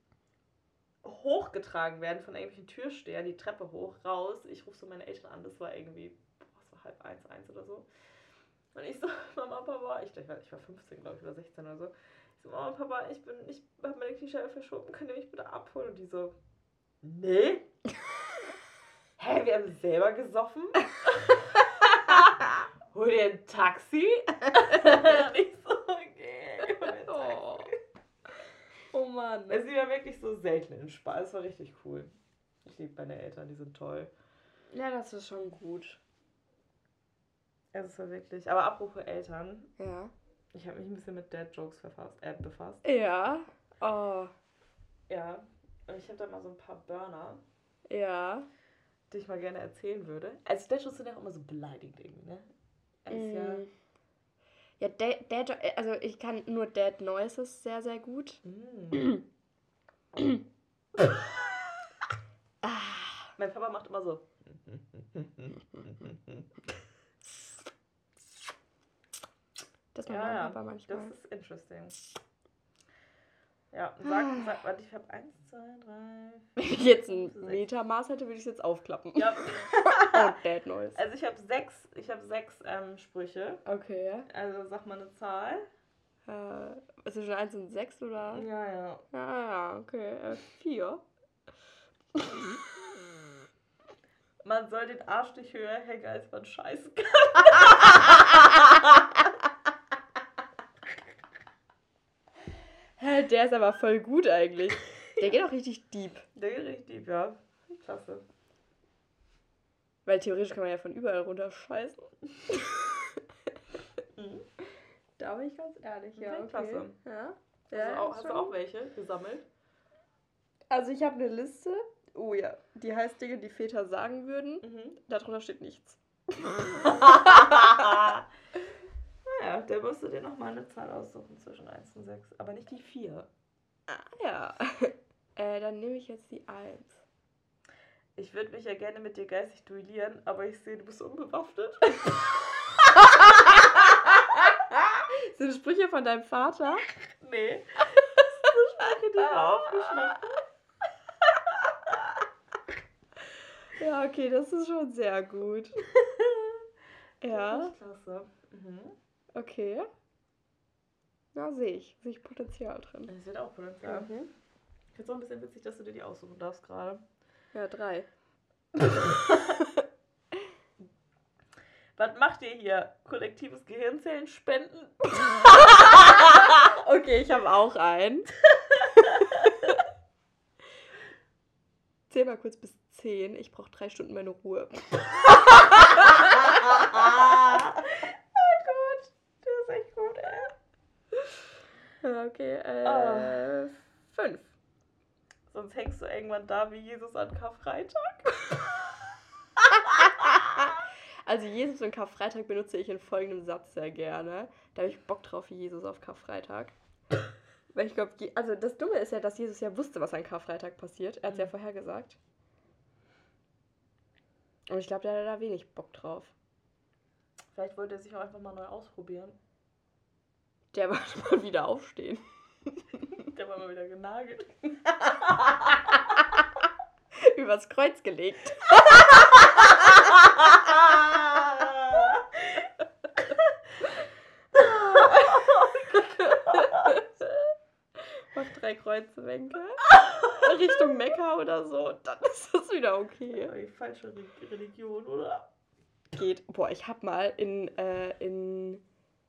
B: hochgetragen werden von irgendwelchen Türstehern, die Treppe hoch, raus. Ich rufe so meine Eltern an, das war irgendwie, boah, es war halb eins, eins oder so. Und ich so, Mama, Papa, ich, ich, war, ich war 15, glaube ich, oder 16 oder so. Ich so, Mama, Papa, ich bin, ich habe meine Kniescheibe verschoben, könnt ihr mich bitte abholen? Und die so, nee. Hä, wir haben selber gesoffen? Hol dir ein Taxi? Und ich so, okay.
A: Oh. Oh Mann.
B: Sie war wirklich so selten entspannt. Es war richtig cool. Ich liebe meine Eltern, die sind toll.
A: Ja, das ist schon gut.
B: Also es war wirklich. Aber apropos Eltern,
A: Ja.
B: ich habe mich ein bisschen mit Dad-Jokes verfasst, äh, befasst.
A: Ja. Oh.
B: Ja. Und ich habe da mal so ein paar Burner,
A: Ja.
B: die ich mal gerne erzählen würde. Also Dad-Jokes sind ja auch immer so beleidigend irgendwie, ne? Es ist ja.
A: Mm. Ja, Dad, Dad, also ich kann nur Dad Noises sehr, sehr gut.
B: Mm.
A: Ah.
B: mein Papa macht immer so.
A: Das
B: Ja,
A: mein. Papa manchmal.
B: Das ist interesting. Ja, sag, sag, warte, ich habe 1, 2, 3.
A: Wenn ich jetzt ein
B: Sechs.
A: Metermaß hätte, würde ich es jetzt aufklappen.
B: Ja.
A: Und Dad Noise.
B: Also ich habe sechs, ich habe sechs ähm, Sprüche.
A: Okay.
B: Also sag mal eine Zahl.
A: Äh, ist es schon 1 und 6 oder?
B: Ja, ja.
A: Ja, ja, okay. Äh, 4.
B: Man soll den Arsch nicht höher hängen, als man scheißen kann.
A: Der ist aber voll gut eigentlich. Der geht auch richtig deep.
B: Der geht richtig, ja. Klasse.
A: Weil theoretisch kann man ja von überall runterscheißen.
B: Mhm.
A: Da bin ich ganz ehrlich, ja.
B: Okay, klasse.
A: Ja.
B: Hast,
A: ja
B: du auch, hast du auch welche gesammelt?
A: Also ich habe eine Liste. Oh ja. Die heißt Dinge, die Väter sagen würden.
B: Mhm.
A: Darunter steht nichts.
B: naja, der musst du dir nochmal eine Zahl aussuchen zwischen 1 und 6. Aber nicht die 4.
A: Ah ja. äh, dann nehme ich jetzt die 1.
B: Ich würde mich ja gerne mit dir geistig duellieren, aber ich sehe, du bist unbewaffnet.
A: Sind Sprüche von deinem Vater?
B: nee. Das ist eine Sprache, die aufgeschnappt
A: Ja, okay, das ist schon sehr gut. Ja,
B: Das ist klasse. Mhm.
A: Okay. Na, sehe ich. Sehe ich Potenzial drin.
B: Das wird auch Potenzial.
A: Mhm.
B: Ich finde es auch ein bisschen witzig, dass du dir die aussuchen darfst gerade.
A: Ja, drei.
B: Was macht ihr hier? Kollektives Gehirnzellen spenden?
A: Okay, ich habe auch einen. Zähl mal kurz bis zehn. Ich brauche drei Stunden meine Ruhe.
B: oh Gott, das ist echt gut, ey.
A: Ja, Okay, äh,
B: Ah.
A: fünf.
B: Sonst hängst du irgendwann da wie Jesus an Karfreitag.
A: Also Jesus und Karfreitag benutze ich in folgendem Satz sehr gerne. Da habe ich Bock drauf wie Jesus auf Karfreitag. Weil ich glaube, also das Dumme ist ja, dass Jesus ja wusste, was an Karfreitag passiert. Er hat es ja
B: Mhm.
A: vorhergesagt. Und ich glaube, der hat da wenig Bock drauf.
B: Vielleicht wollte er sich auch einfach mal neu ausprobieren.
A: Der wollte mal wieder aufstehen.
B: Der war mal wieder genagelt.
A: Übers Kreuz gelegt. Mach drei Kreuze, Wenke. Richtung Mekka oder so. Dann ist das wieder okay.
B: Die falsche Re Religion, oder?
A: geht. Boah, ich hab mal in, äh, in,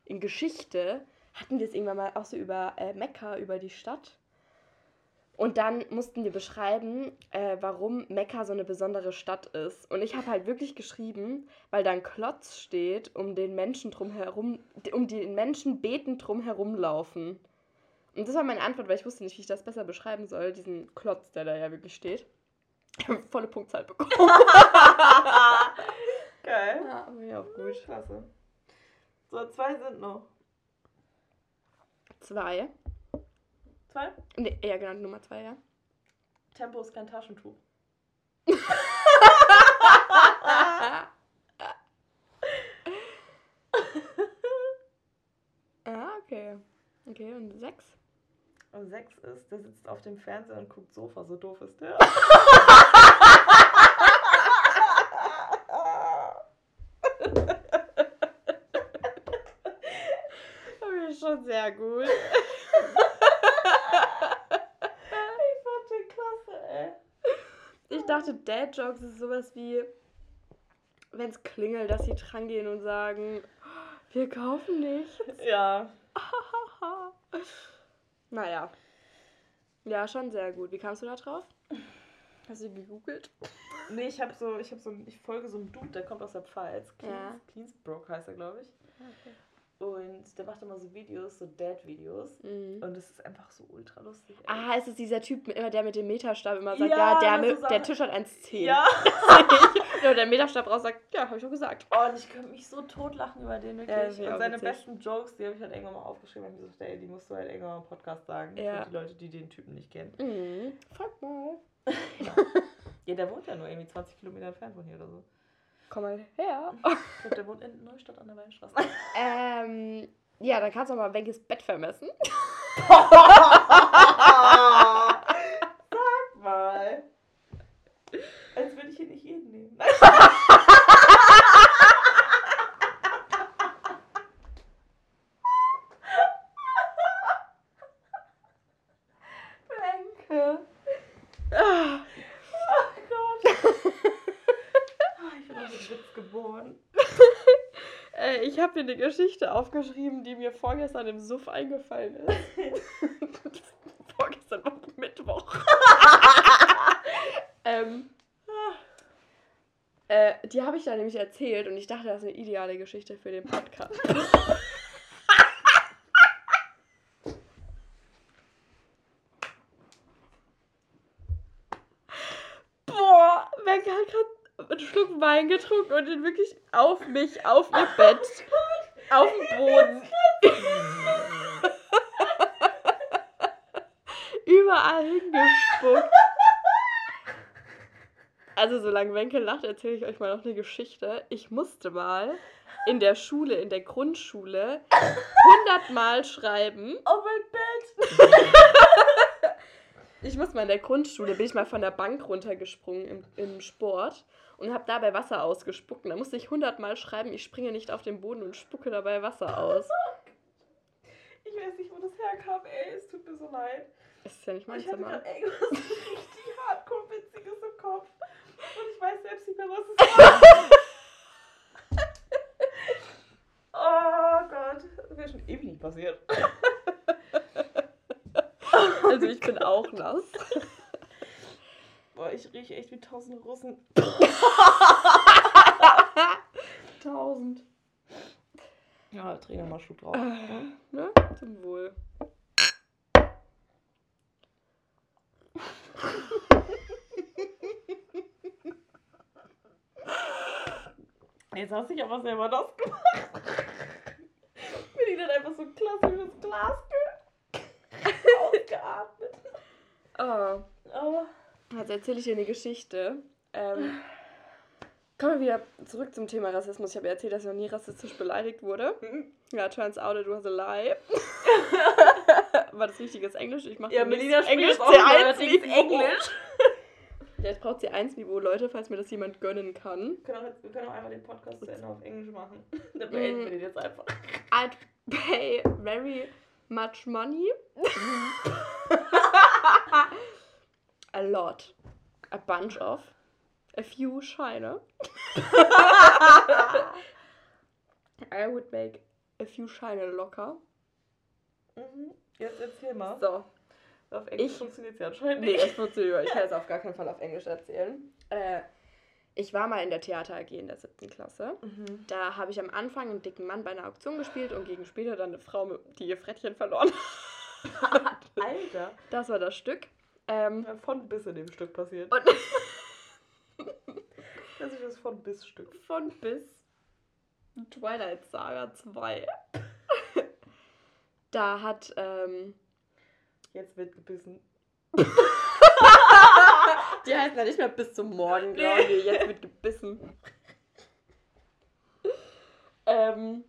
A: in Geschichte, hatten wir es irgendwann mal auch so über äh, Mekka, über die Stadt. Und dann mussten wir beschreiben, äh, warum Mekka so eine besondere Stadt ist. Und ich habe halt wirklich geschrieben, weil da ein Klotz steht, um den Menschen drumherum, um den Menschen betend drumherum laufen. Und das war meine Antwort, weil ich wusste nicht, wie ich das besser beschreiben soll, diesen Klotz, der da ja wirklich steht. Volle Punktzahl bekommen.
B: Geil.
A: Ja, ja, auch gut.
B: Klasse. So, zwei sind noch.
A: Zwei.
B: Zwei?
A: Nee, ja, genau, Nummer zwei, ja.
B: Tempo ist kein Taschentuch.
A: ah, okay. Okay, und sechs?
B: Und sechs ist, der sitzt auf dem Fernseher und guckt Sofa, so doof ist der.
A: schon sehr gut.
B: Ich fand den klasse, ey.
A: Ich dachte, Dad-Jokes ist sowas wie, wenn es klingelt, dass sie dran gehen und sagen, wir kaufen nichts.
B: Ja.
A: naja. Ja, schon sehr gut. Wie kamst du da drauf? Hast du gegoogelt?
B: Nee, ich habe so, ich habe so, ich folge so einem Dude, der kommt aus der Pfalz. Cleans,
A: Ja.
B: Cleansbrook heißt er, glaube ich. Und der macht immer so Videos, so Dad-Videos.
A: Mhm.
B: Und es ist einfach so ultra lustig. ey.
A: Ah, ist es dieser Typ, immer der mit dem Meterstab immer sagt,
B: Ja,
A: ja, der,
B: so
A: der Tisch hat 1,10.
B: Ja.
A: ja, der Meterstab raus sagt, ja, habe ich schon gesagt.
B: Oh, und ich könnte mich so totlachen über den wirklich.
A: Ja, ich
B: und seine
A: witzig.
B: besten Jokes, die habe ich halt irgendwann mal aufgeschrieben und gesagt, ey, die musst du halt irgendwann mal im Podcast sagen.
A: Ja.
B: Für die Leute, die den Typen nicht kennen.
A: Mhm. Frag mal.
B: Ja, der wohnt ja nur irgendwie 20 Kilometer entfernt von hier oder so.
A: Komm mal her.
B: Ich glaube, der wohnt in Neustadt an der Weinstraße.
A: ähm, ja, dann kannst du auch mal Wenkes Bett vermessen.
B: Sag mal. Als würde ich hier nicht jeden nehmen.
A: Danke. Ah.
B: Oh Gott. Ah, Ich bin auf den Witz geboren.
A: Äh, ich habe hier eine Geschichte aufgeschrieben, die mir vorgestern im Suff eingefallen ist. vorgestern war Mittwoch. ähm, äh, die habe ich da nämlich erzählt und ich dachte, das ist eine ideale Geschichte für den Podcast. Boah, Wenke hat gerade einen Schluck Wein getrunken und den wirklich auf mich, auf ihr Bett, auf dem Boden. Überall hingespuckt. Also, solange Wenke lacht, erzähle ich euch mal noch eine Geschichte. Ich musste mal in der Schule, in der Grundschule, 100 Mal schreiben.
B: Oh mein Bett.
A: Ich muss mal in der Grundschule, bin ich mal von der Bank runtergesprungen im, im Sport und habe dabei Wasser ausgespuckt. Und da musste ich 100 Mal schreiben, ich springe nicht auf den Boden und spucke dabei Wasser aus.
B: Ich weiß nicht, wo das herkam, ey. Es tut mir so leid.
A: Das ist ja nicht
B: Und
A: mein
B: ich hatte
A: Zimmer.
B: gerade irgendwas richtig hardcore Witziges im Kopf. Und ich weiß selbst nicht mehr, was es war. oh Gott. Das wäre schon ewig nicht passiert.
A: Also ich bin auch nass.
B: Boah, ich rieche echt wie tausend Russen.
A: Tausend.
B: Ja, dreh nochmal Schluck drauf.
A: Ne? Zum Wohl.
B: Jetzt hast du dich aber selber das gemacht. Bin ich dann einfach so klassisches Glas ausgeatmet.
A: Oh.
B: Oh.
A: Jetzt erzähle ich dir eine Geschichte. Ähm, kommen wir wieder zurück zum Thema Rassismus. Ich habe ja erzählt, dass ich noch nie rassistisch beleidigt wurde. Ja, turns out it was a lie. War das richtiges Englisch? Ich mache
B: Ja, Melina
A: Englisch
B: spricht auch
A: C1
B: neuerdings
A: Niveau.
B: Englisch.
A: Ja, ich brauche C1-Niveau, Leute, falls mir das jemand gönnen kann.
B: Wir können, auch jetzt, wir können auch einmal den Podcast zu Ende auf Englisch machen. Dann beenden wir den jetzt einfach.
A: I'd pay very much money. a lot. A bunch of. A few Scheine. I would make a few Scheine locker.
B: Mhm. Jetzt erzähl mal.
A: So.
B: Auf Englisch funktioniert es ja anscheinend
A: Nee,
B: nicht.
A: das funktioniert. Ich kann es auf gar keinen Fall auf Englisch erzählen. Äh, ich war mal in der Theater AG in der siebten Klasse.
B: Mhm.
A: Da habe ich am Anfang einen dicken Mann bei einer Auktion gespielt und gegen später dann eine Frau, die ihr Frettchen verloren hat.
B: Alter.
A: Das war das Stück. Ähm,
B: Von bis in dem Stück passiert. Das ist das von bis Stück.
A: von bis Twilight Saga 2. da hat, ähm,
B: Jetzt wird gebissen.
A: die heißen ja nicht mehr bis zum Morgen, glaube ich. Jetzt wird gebissen. ähm,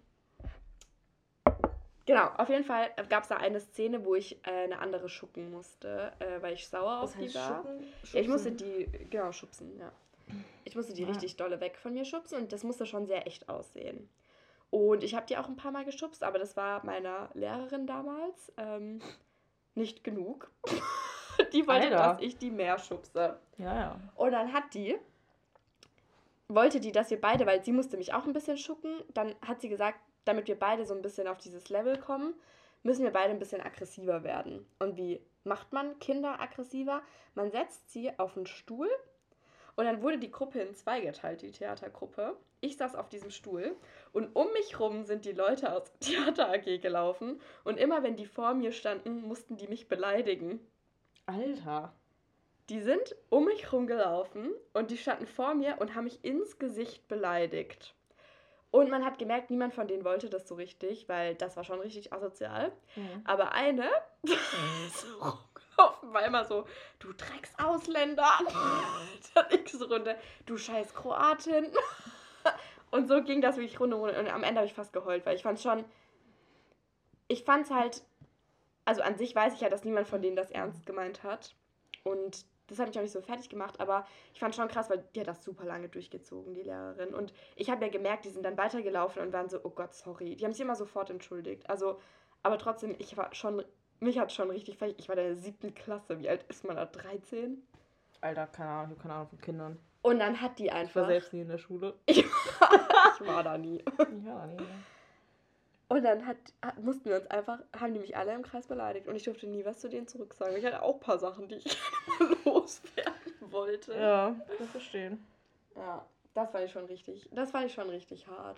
A: genau, auf jeden Fall gab es da eine Szene, wo ich äh, eine andere schucken musste, äh, weil ich sauer auf die war. Ja, ich musste die, genau, schubsen, ja. Ich musste die
B: Ah.
A: richtig dolle weg von mir schubsen und das musste schon sehr echt aussehen. Und ich habe die auch ein paar Mal geschubst, aber das war meiner Lehrerin damals ähm, nicht genug. die wollte,
B: Alter.
A: dass ich die mehr schubse.
B: Ja, ja.
A: Und dann hat die, wollte die, dass wir beide, weil sie musste mich auch ein bisschen schucken, dann hat sie gesagt, damit wir beide so ein bisschen auf dieses Level kommen, müssen wir beide ein bisschen aggressiver werden. Und wie macht man Kinder aggressiver? Man setzt sie auf einen Stuhl und dann wurde die Gruppe in zwei geteilt, die Theatergruppe. Ich saß auf diesem Stuhl und um mich rum sind die Leute aus Theater AG gelaufen und immer wenn die vor mir standen, mussten die mich beleidigen.
B: Alter.
A: Die sind um mich rumgelaufen und die standen vor mir und haben mich ins Gesicht beleidigt. Und man hat gemerkt, niemand von denen wollte das so richtig, weil das war schon richtig asozial. Aber eine ist so rumgelaufen, war immer so, du Drecksausländer. Dann ich so runter, du scheiß Kroatin. Und so ging das wirklich runter. Und am Ende habe ich fast geheult, weil ich fand schon, ich fand es halt also an sich weiß ich ja, dass niemand von denen das ernst gemeint hat. Und das hat mich auch nicht so fertig gemacht, aber ich fand schon krass, weil die hat das super lange durchgezogen, die Lehrerin. Und ich habe ja gemerkt, die sind dann weitergelaufen und waren so, oh Gott, sorry. Die haben sich immer sofort entschuldigt. Also, aber trotzdem, ich war schon, mich hat schon richtig fertig. Ich war in der siebten Klasse. Wie alt ist man da? 13?
B: Alter, keine Ahnung, ich habe keine Ahnung von Kindern.
A: Und dann hat die einfach.
B: Ich war selbst nie in der Schule.
A: ich war da nie.
B: Ich war da nie.
A: Und dann hat, mussten wir uns einfach, haben die mich alle im Kreis beleidigt und ich durfte nie was zu denen zurücksagen. Ich hatte auch ein paar Sachen, die ich loswerden wollte.
B: Ja, kann verstehen.
A: Ja, das fand ich schon richtig, das fand ich schon richtig hart.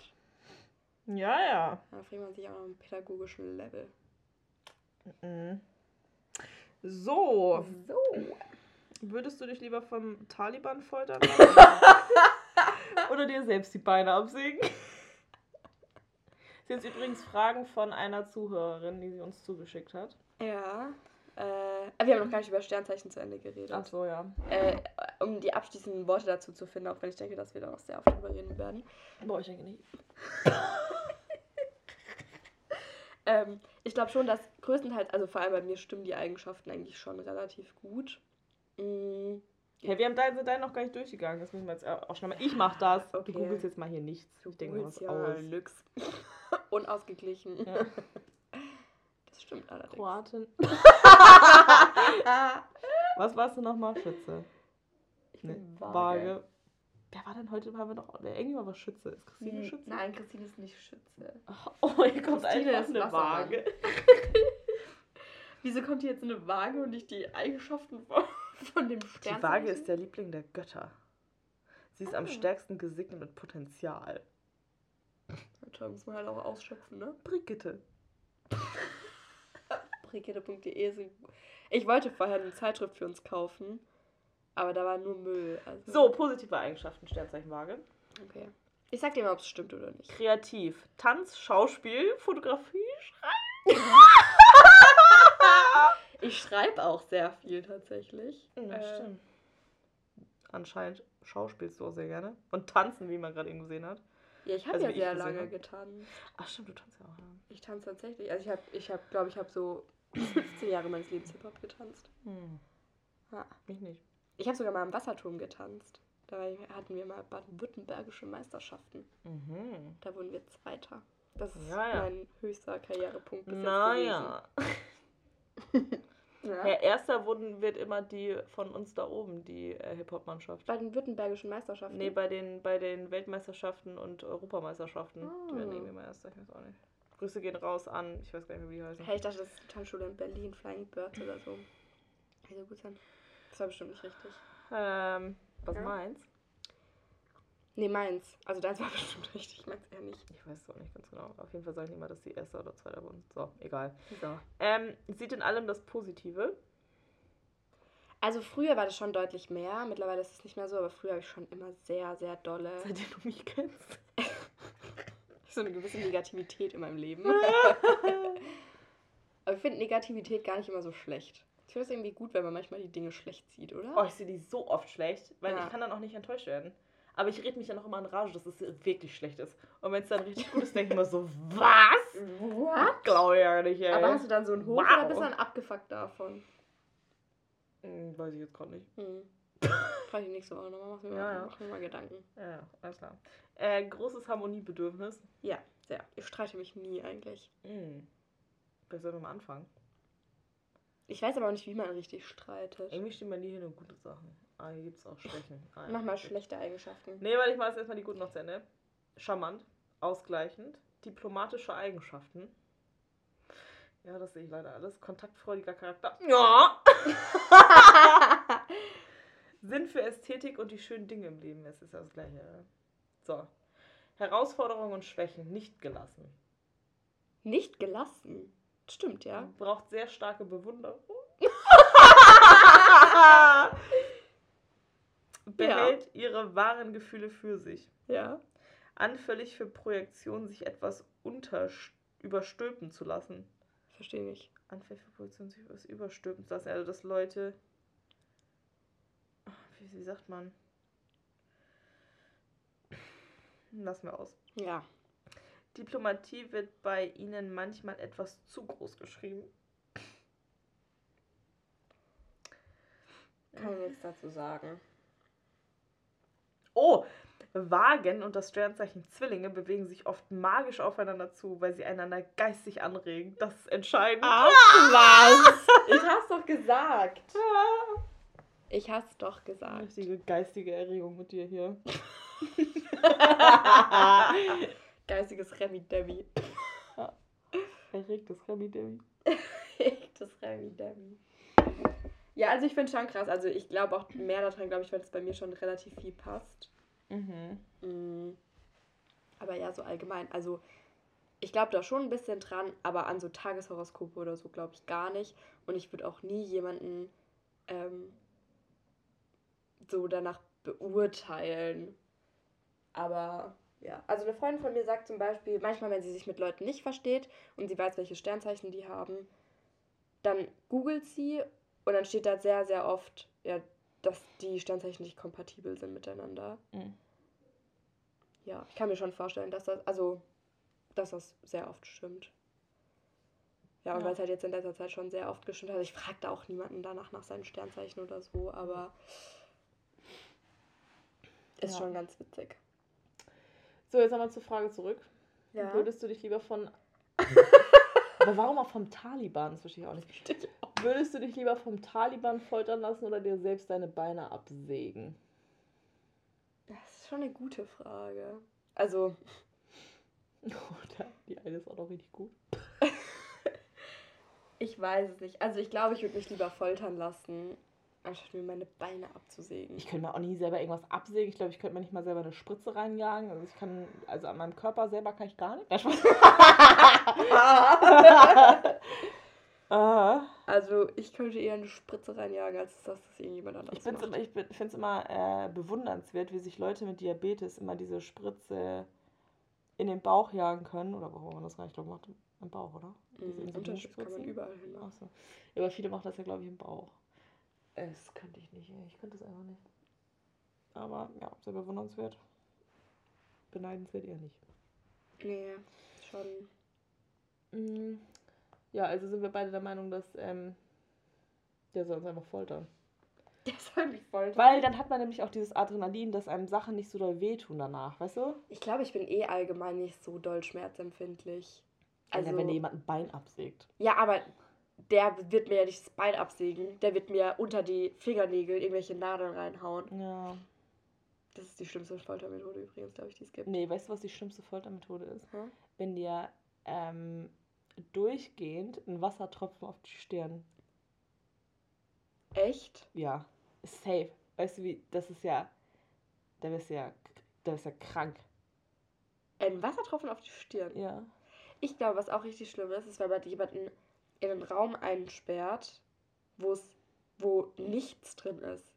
B: Ja, ja.
A: Da fragt man sich auch noch im pädagogischen Level.
B: Mhm. So,
A: So.
B: würdest du dich lieber vom Taliban foltern lassen? Oder dir selbst die Beine absägen? Sind jetzt übrigens Fragen von einer Zuhörerin, die sie uns zugeschickt hat.
A: Ja. Äh, wir haben noch gar nicht über Sternzeichen zu Ende geredet.
B: Ach so, ja.
A: Äh, um die abschließenden Worte dazu zu finden, auch wenn ich denke, dass wir da noch sehr oft drüber reden werden.
B: Boah, ich denke nicht.
A: Ähm, ich glaube schon, dass größtenteils, also vor allem bei mir stimmen die Eigenschaften eigentlich schon relativ gut. Mm,
B: Hey, wir haben deinen dein noch gar nicht durchgegangen. Das müssen wir jetzt auch schnell mal. Ich mach das.
A: Okay.
B: Du googelst jetzt mal hier nichts. Ich denke mal was
A: ja,
B: aus.
A: nix. Unausgeglichen.
B: Ja.
A: Das stimmt allerdings.
B: Kroatin. Was warst du nochmal? Schütze.
A: Ich
B: Nee,
A: bin
B: Waage.
A: vage.
B: Wer war denn heute? Waren wir noch. Wer irgendjemand war Schütze? Ist Christine
A: Hm,
B: Schütze?
A: Nein, Christine ist nicht Schütze.
B: Oh, hier kommt
A: Christine
B: einfach
A: ist
B: eine. Waage.
A: Wieso kommt hier jetzt eine Waage und nicht die Eigenschaften von, von dem Stern?
B: Die Waage ist der Liebling der Götter. Sie ist am
A: Ah.
B: stärksten gesegnet mit Potenzial.
A: Toll, muss man halt auch ausschöpfen, ne?
B: Brigitte.
A: Brigitte.de ein- Ich wollte vorher eine Zeitschrift für uns kaufen, aber da war nur Müll. Also.
B: So, positive Eigenschaften, Sternzeichen Waage.
A: Okay. Ich sag dir mal, ob es stimmt oder nicht.
B: Kreativ. Tanz, Schauspiel, Fotografie,
A: Ich schreibe auch sehr viel tatsächlich.
B: Ja,
A: Äh,
B: stimmt. Anscheinend schauspielst du auch sehr gerne. Und tanzen, wie man gerade eben gesehen hat.
A: Ja, ich habe
B: Also
A: ja sehr lange
B: hab.
A: getanzt.
B: Ach stimmt, du tanzt ja auch. Ja.
A: Ich tanze tatsächlich. Also ich habe, ich habe, glaube ich, habe so 15 Jahre meines Lebens Hip-Hop getanzt.
B: Hm.
A: Ja.
B: Mich nicht.
A: Ich habe sogar mal im Wasserturm getanzt. Da hatten wir mal baden-württembergische Meisterschaften.
B: Mhm.
A: Da wurden wir Zweiter. Das ist
B: Ja, ja.
A: mein höchster Karrierepunkt bis jetzt
B: Naja.
A: gewesen. Ja.
B: Ja, erster wurden, wird immer die von uns da oben, die äh, Hip-Hop-Mannschaft.
A: Baden-württembergischen Meisterschaften?
B: Nee, bei den, bei den Weltmeisterschaften und Europameisterschaften. Die werden
A: Ah.
B: irgendwie immer erster, ich weiß auch nicht. Grüße gehen raus an, ich weiß gar nicht mehr, wie die heißen.
A: Hey, ich dachte, das ist die Tanzschule in Berlin, Flying Birds oder so. Hätte gut sein. Das war bestimmt nicht richtig.
B: Ähm, was
A: Ja.
B: meins?
A: Nee, meins. Also deins war bestimmt richtig, meins eher nicht.
B: Ich weiß es auch nicht ganz genau. Auf jeden Fall sage ich nicht mal, dass die erste oder zweite wurden. So, egal.
A: So.
B: Ähm, sieht in allem das Positive.
A: Also früher war das schon deutlich mehr. Mittlerweile ist es nicht mehr so, aber früher habe ich schon immer sehr, sehr dolle
B: Seitdem du mich kennst.
A: so eine gewisse Negativität in meinem Leben. aber ich finde Negativität gar nicht immer so schlecht. Ich finde es irgendwie gut, wenn man manchmal die Dinge schlecht sieht, oder?
B: Oh, ich sehe die so oft schlecht, weil
A: Ja.
B: ich kann dann auch nicht enttäuscht werden. Aber ich rede mich dann auch immer in Rage, dass es wirklich schlecht ist. Und wenn es dann richtig gut ist, denke ich immer so, was?
A: What?
B: Glaube ich ja nicht, ey.
A: Aber hast du dann so einen Hoch
B: Wow.
A: oder bist du dann abgefuckt davon?
B: Hm, weiß ich jetzt gerade nicht.
A: Hm. Frag ich nächste Woche nochmal. Mach mir,
B: Ja,
A: mal,
B: ja.
A: mach mir mal Gedanken.
B: Ja, alles klar. Äh, großes Harmoniebedürfnis.
A: Ja, sehr. Ich streite mich nie eigentlich.
B: Hm. Wer soll mal anfangen?
A: Ich weiß aber auch nicht, wie man richtig streitet.
B: Irgendwie stehen bei nie hin und gute Sachen. Ah, hier gibt es auch Schwächen. Ah,
A: Mach mal schlechte Eigenschaften.
B: Nee, weil ich mache jetzt erstmal die guten noch zu Ende. Charmant, ausgleichend, diplomatische Eigenschaften. Ja, das sehe ich leider alles. Kontaktfreudiger Charakter. Ja! Sinn für Ästhetik und die schönen Dinge im Leben. Es ist ja das Gleiche. So. Herausforderungen und Schwächen nicht gelassen.
A: Nicht gelassen. Stimmt, ja.
B: Braucht sehr starke Bewunderung. behält ja. ihre wahren Gefühle für sich.
A: Ja.
B: Anfällig für Projektionen, sich etwas unter überstülpen zu lassen.
A: Verstehe ich.
B: Anfällig für Projektionen, sich etwas überstülpen zu lassen. Also, dass Leute. Ah, wie, wie sagt man? Lassen wir aus.
A: Ja.
B: Diplomatie wird bei ihnen manchmal etwas zu groß geschrieben.
A: Kann ich nichts dazu sagen.
B: Oh, Wagen und das Sternzeichen Zwillinge bewegen sich oft magisch aufeinander zu, weil sie einander geistig anregen. Das ist entscheidend.
A: Ach was! Ich hab's doch gesagt. Ich hab's doch gesagt.
B: Richtige geistige Erregung mit dir hier.
A: Geistiges Remi Demi.
B: Erregtes Remi Demi.
A: das Remi Demi. Ja, also ich finde schon krass. Also ich glaube auch mehr daran, glaube ich, weil es bei mir schon relativ viel passt.
B: Mhm.
A: Mm. Aber ja, so allgemein. Also ich glaube da schon ein bisschen dran, aber an so Tageshoroskope oder so glaube ich gar nicht. Und ich würde auch nie jemanden ähm, so danach beurteilen. Aber ja, also eine Freundin von mir sagt zum Beispiel, manchmal, wenn sie sich mit Leuten nicht versteht und sie weiß, welche Sternzeichen die haben, dann googelt sie und dann steht da sehr, sehr oft, ja, dass die Sternzeichen nicht kompatibel sind miteinander.
B: Mhm.
A: Ja, ich kann mir schon vorstellen, dass das, also, dass das sehr oft stimmt. Ja, und
B: Ja.
A: weil es halt jetzt in letzter Zeit schon sehr oft gestimmt hat. Ich frage da auch niemanden danach nach seinen Sternzeichen oder so, aber ist
B: Ja.
A: schon ganz witzig.
B: So, jetzt einmal zur Frage zurück.
A: Ja.
B: Würdest du dich lieber von. Aber warum auch vom Taliban? Das verstehe ich auch nicht. Würdest du dich lieber vom Taliban foltern lassen oder dir selbst deine Beine absägen?
A: Das ist schon eine gute Frage. Also,
B: Oder die eine ist auch noch richtig gut.
A: ich weiß es nicht. Also, ich glaube, ich würde mich lieber foltern lassen, anstatt mir meine Beine abzusägen.
B: Ich könnte mir auch nie selber irgendwas absägen. Ich glaube, ich könnte mir nicht mal selber eine Spritze reinjagen. Also ich kann, also an meinem Körper selber kann ich gar nicht. Spaß. Ah.
A: Also, ich könnte eher eine Spritze reinjagen, als dass das irgendjemand anders
B: Ich finde es
A: macht.
B: immer, ich bin- find's immer äh, bewundernswert, wie sich Leute mit Diabetes immer diese Spritze in den Bauch jagen können. Oder warum man das nicht glaube macht. Im Bauch, oder? Diese
A: Mhm, Unterschied kann man überall hin machen.
B: Achso. Ja, aber viele machen das ja, glaube ich, im Bauch. Das könnte ich nicht. Ich könnte das einfach nicht. Aber ja, sehr bewundernswert. Beneidenswert eher nicht.
A: Nee, schon.
B: Ja, also sind wir beide der Meinung, dass ähm, der soll uns einfach foltern.
A: Der soll mich foltern.
B: Weil dann hat man nämlich auch dieses Adrenalin, dass einem Sachen nicht so doll wehtun danach, weißt du?
A: Ich glaube, ich bin eh allgemein nicht so doll schmerzempfindlich.
B: Also,
A: Also,
B: wenn dir jemand ein Bein absägt.
A: ja, aber der wird mir ja nicht das Bein absägen. Der wird mir unter die Fingernägel irgendwelche Nadeln reinhauen.
B: Ja.
A: Das ist die schlimmste Foltermethode übrigens, glaube ich, die es gibt.
B: Nee, weißt du, was die schlimmste Foltermethode ist?
A: Hm?
B: Wenn dir ähm, durchgehend ein Wassertropfen auf die Stirn.
A: Echt?
B: Ja. Safe. Weißt du, wie, das ist ja. Da bist du ja. Da bist ja krank.
A: Ein Wassertropfen auf die Stirn.
B: Ja.
A: Ich glaube, was auch richtig schlimm ist, ist, wenn man jemanden in einen Raum einsperrt, wo es, wo nichts drin ist.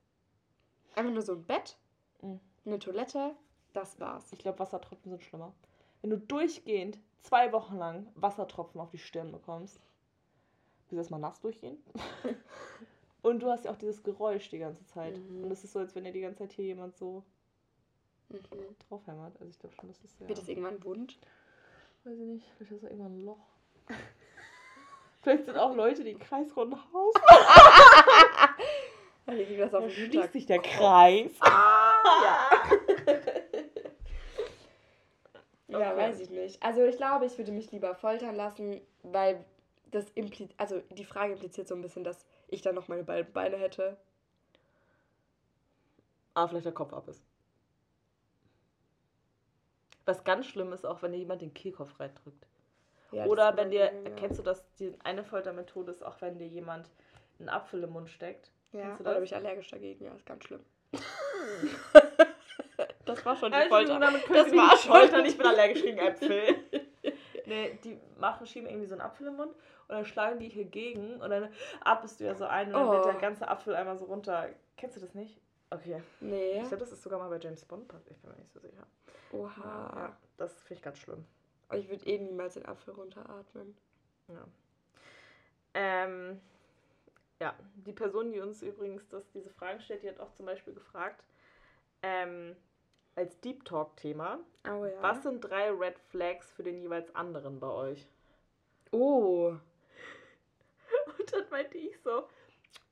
A: Einfach nur so ein Bett,
B: Mhm.
A: eine Toilette, das war's.
B: Ich glaube, Wassertropfen sind schlimmer. Wenn du durchgehend zwei Wochen lang Wassertropfen auf die Stirn bekommst, bist du erstmal nass durchgehen. Und du hast ja auch dieses Geräusch die ganze Zeit.
A: Mhm.
B: Und es ist so, als wenn dir die ganze Zeit hier jemand so
A: Mhm.
B: draufhämmert. Also ich glaube schon, das ist sehr.
A: Wird es irgendwann wund?
B: Weiß ich nicht, vielleicht ist da irgendwann ein Loch. vielleicht sind auch Leute, die kreisrunden Haus.
A: Dann das
B: schließt sich der. Kreis.
A: Ah, ja. Ja,
B: Okay.
A: weiß ich nicht. Also ich glaube, ich würde mich lieber foltern lassen, weil das impliziert, also die Frage impliziert so ein bisschen, dass ich dann noch meine beiden Beine hätte.
B: Ah, vielleicht der Kopf ab ist. Was ganz schlimm ist, auch wenn dir jemand den Kehlkopf reindrückt.
A: Ja,
B: Oder wenn dir,
A: ja.
B: kennst du das, die eine Foltermethode ist auch, wenn dir jemand einen Apfel im Mund steckt.
A: Ja, da bin ich allergisch dagegen, ja, ist ganz schlimm. das war schon die
B: Also,
A: Folter. Das war schon-
B: foltern, ich bin allergisch gegen Äpfel. nee, die machen, schieben irgendwie so einen Apfel im Mund und dann schlagen die hier gegen und dann atmest du ja so ein und dann wird
A: Oh.
B: der ganze Apfel einmal so runter. Kennst du das nicht? Okay.
A: Nee.
B: Ich glaube, das ist sogar mal bei James Bond passiert, ich bin mir nicht so sicher.
A: Oha.
B: Ja, das finde ich ganz schlimm.
A: Ich würde eh niemals den Apfel runteratmen.
B: Ja. Ähm, ja, die Person, die uns übrigens das, diese Fragen stellt, die hat auch zum Beispiel gefragt, ähm, als Deep Talk-Thema,
A: Oh ja.
B: was sind drei Red Flags für den jeweils anderen bei euch?
A: Oh.
B: Und dann meinte ich so,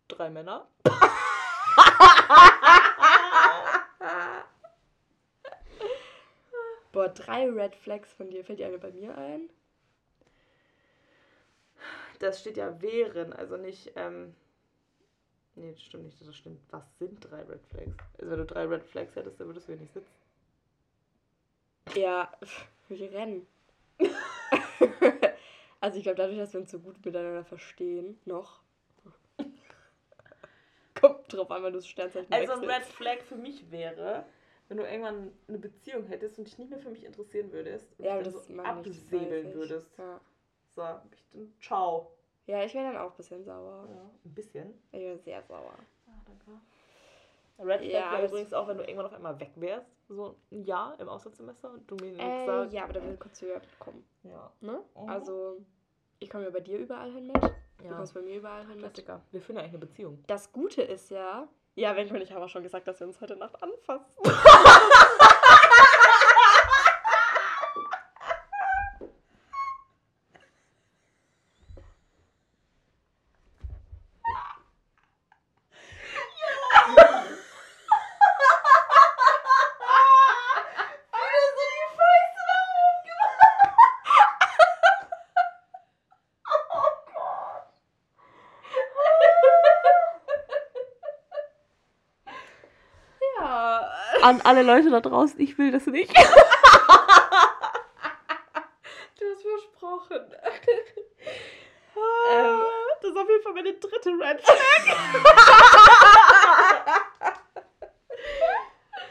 B: drei Männer.
A: Boah, drei Red Flags von dir. Fällt dir eine bei mir ein?
B: Das steht ja wären, also nicht, ähm. Nee, das stimmt nicht, das stimmt. Was sind drei Red Flags? Also wenn du drei Red Flags hättest, dann würdest du hier nicht sitzen.
A: Ja, wir rennen. also ich glaube, dadurch, dass wir uns so gut miteinander verstehen, noch. Kommt drauf an, wenn du das Sternzeichen
B: Also ein. Red Flag für mich wäre, wenn du irgendwann eine Beziehung hättest und dich nicht mehr für mich interessieren würdest und
A: Ja,
B: dich
A: das das
B: absäbeln würdest.
A: Ja,
B: So, ich dann ciao.
A: ja ich wäre dann auch ein bisschen sauer.
B: Ja, ein bisschen.
A: Ich wäre sehr sauer.
B: Ah, danke. Red Flag
A: Ja,
B: übrigens auch, wenn du irgendwann auf einmal weg wärst, so ein Jahr im Auslandssemester und du mir nichts
A: Äh,
B: sagst.
A: ja, aber da will kurz höher kommen.
B: Ja.
A: Ne?
B: Mhm.
A: Also, ich komme ja bei dir überall hin mit. Du
B: ja.
A: kommst bei mir überall hin mit.
B: Klassiker. Wir führen ja eigentlich eine Beziehung.
A: Das Gute ist ja. Ja, wenn und ich haben auch schon gesagt, dass wir uns heute Nacht anfassen. ja.
B: An alle Leute da draußen, ich will das nicht.
A: Du hast versprochen. ähm,
B: das ist auf jeden Fall meine dritte Red Flag.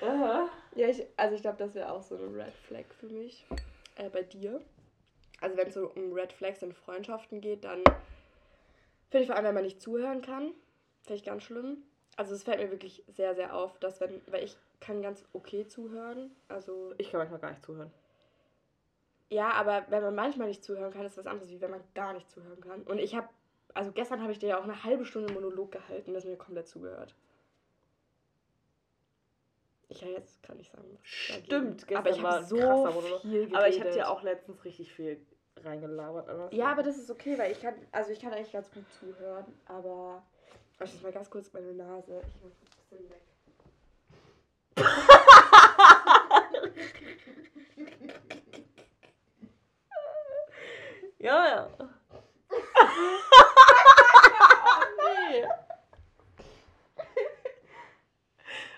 B: Aha.
A: ja, ich, also ich glaube, das wäre auch so eine Red Flag für mich. Äh, bei dir. Also wenn es so um Red Flags in Freundschaften geht, dann finde ich vor allem, wenn man nicht zuhören kann, finde ich ganz schlimm. Also es fällt mir wirklich sehr, sehr auf, dass wenn, weil ich kann ganz okay zuhören. Also
B: Ich kann manchmal gar nicht zuhören.
A: ja, aber wenn man manchmal nicht zuhören kann, ist was anderes, wie wenn man gar nicht zuhören kann. Und ich habe, also gestern habe ich dir ja auch eine halbe Stunde Monolog gehalten, das mir komplett zugehört. Ich ja jetzt kann ich sagen.
B: Stimmt, gestern
A: aber ich
B: war
A: so
B: krasser
A: viel geredet.
B: Aber ich habe dir auch letztens richtig viel reingelabert. aber-
A: Ja, aber das ist okay, weil ich kann, also ich kann eigentlich ganz gut zuhören, aber ich muss mal ganz kurz meine Nase. Ich muss ein bisschen weg.
B: Ja, ja.
A: Nee.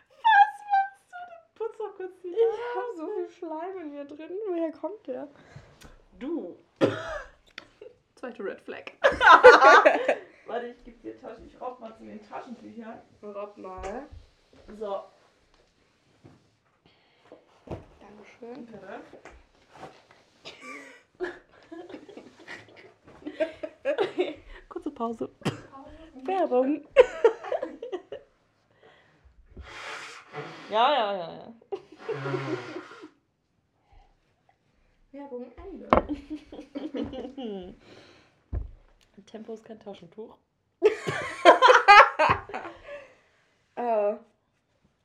B: Was machst du denn? Putz doch kurz die
A: Ich habe so viel Schleim in mir drin. Woher kommt der?
B: Du.
A: Zweite Red Flag.
B: Warte, ich gebe dir Taschen. Ich raub mal zu den Taschentüchern.
A: Rob mal.
B: So.
A: Dankeschön.
B: Bitte. Kurze Pause. Werbung. ja, ja, ja, ja.
A: Werbung Ende.
B: Tempo ist kein Taschentuch.
A: Oh.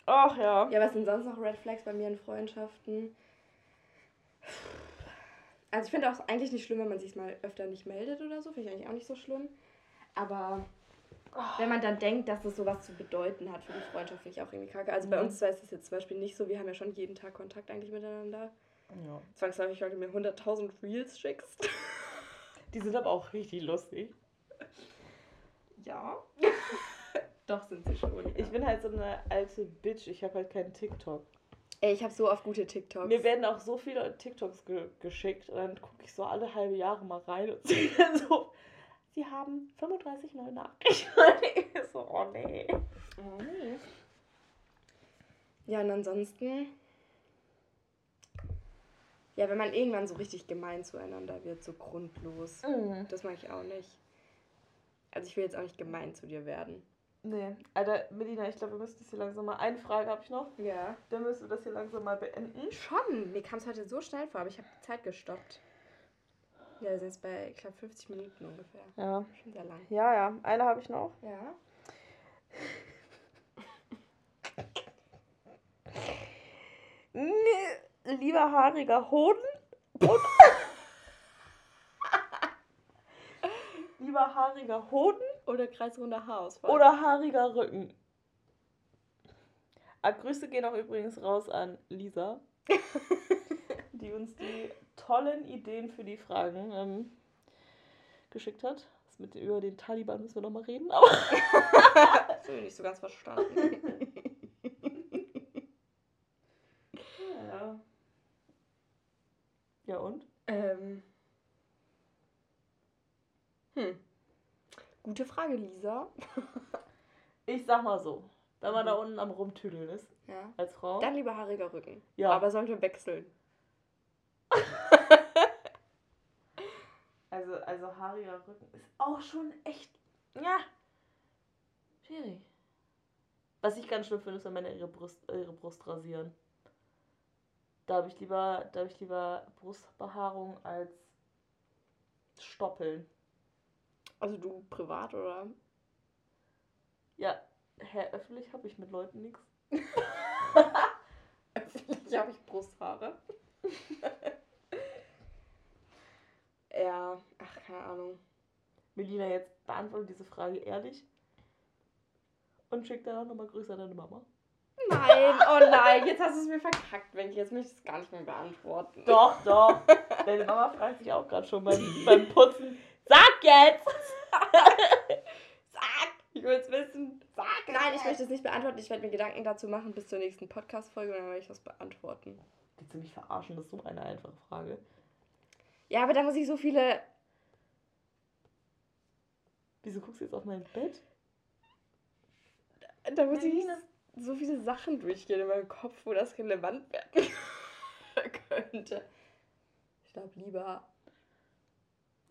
B: Ach ja.
A: Ja, was sind sonst noch Red Flags bei mir in Freundschaften? Also ich finde auch eigentlich nicht schlimm, wenn man sich mal öfter nicht meldet oder so. Finde ich eigentlich auch nicht so schlimm. Aber wenn man dann denkt, dass das sowas zu bedeuten hat für die Freundschaft, finde ich auch irgendwie kacke. Also bei
B: Mhm.
A: uns zwei ist das jetzt zum Beispiel nicht so. Wir haben ja schon jeden Tag Kontakt eigentlich miteinander.
B: ja.
A: Zwangsläufig, weil du mir 100.000 Reels schickst.
B: Die sind aber auch richtig lustig.
A: Ja. Doch, sind sie schon.
B: Ich bin halt so eine alte Bitch. Ich habe halt keinen TikTok.
A: Ey, ich habe so oft gute TikToks.
B: Mir werden auch so viele TikToks ge geschickt und dann gucke ich so alle halbe Jahre mal rein und sehe dann so, sie haben 35 neue Nachrichten. So, oh nee.
A: Oh, nee. Ja, und ansonsten. Ja, wenn man irgendwann so richtig gemein zueinander wird, so grundlos. Das mag ich auch nicht. Also ich will jetzt auch nicht gemein zu dir werden.
B: Nee, Alter, Melina, ich glaube, wir müssen das hier langsam mal. Eine Frage habe ich noch.
A: Ja.
B: Dann müssen wir das hier langsam mal beenden.
A: Schon. Mir kam es heute so schnell vor, aber ich habe die Zeit gestoppt. Ja, wir sind jetzt bei, ich glaube, 50 Minuten ungefähr.
B: Ja.
A: Schon sehr lang.
B: Ja, ja. Eine habe ich noch.
A: Ja.
B: Nee, lieber haariger Hoden lieber haariger Hoden
A: Oder kreisrunder Haarausfall.
B: oder haariger Rücken. Ah, Grüße gehen auch übrigens raus an Lisa, die uns die tollen Ideen für die Fragen ähm, geschickt hat. Das mit über den Taliban müssen wir nochmal reden, aber
A: Das habe ich nicht so ganz verstanden.
B: ja. Ja und?
A: ähm. Hm. Gute Frage, Lisa.
B: Ich sag mal so, wenn man
A: Mhm.
B: da unten am rumtüdeln ist
A: Ja.
B: als Frau.
A: Dann lieber haariger Rücken.
B: Ja.
A: Aber sollte wechseln.
B: Also, also haariger Rücken ist auch schon echt. Ja. Schwierig. Was ich ganz schlimm finde, ist, wenn Männer ihre Brust, ihre Brust rasieren. Da habe ich lieber, da habe ich lieber Brustbehaarung als Stoppeln.
A: Also du privat oder?
B: Ja, hä, öffentlich habe ich mit Leuten nichts.
A: Öffentlich habe ich Brusthaare. ja, ach, keine Ahnung.
B: Melina, jetzt beantworte diese Frage ehrlich. Und schick dann auch nochmal Grüße an deine Mama.
A: Nein, oh nein, jetzt hast du es mir verkackt, Wenki. Jetzt möchte ich es gar nicht mehr beantworten.
B: Doch, doch. Deine Mama fragt sich auch gerade schon beim, beim Putzen. Sag jetzt!
A: Sag! Ich will es wissen. Sag! Nein, ich möchte es nicht beantworten. Ich werde mir Gedanken dazu machen bis zur nächsten Podcast-Folge und dann werde ich das beantworten.
B: Willst du mich verarschen? Das ist so eine einfache Frage.
A: Ja, aber da muss ich so viele.
B: Wieso guckst du jetzt auf mein Bett?
A: Da muss ich
B: Melina.
A: so viele Sachen durchgehen in meinem Kopf, wo das relevant werden könnte. Ich glaube lieber.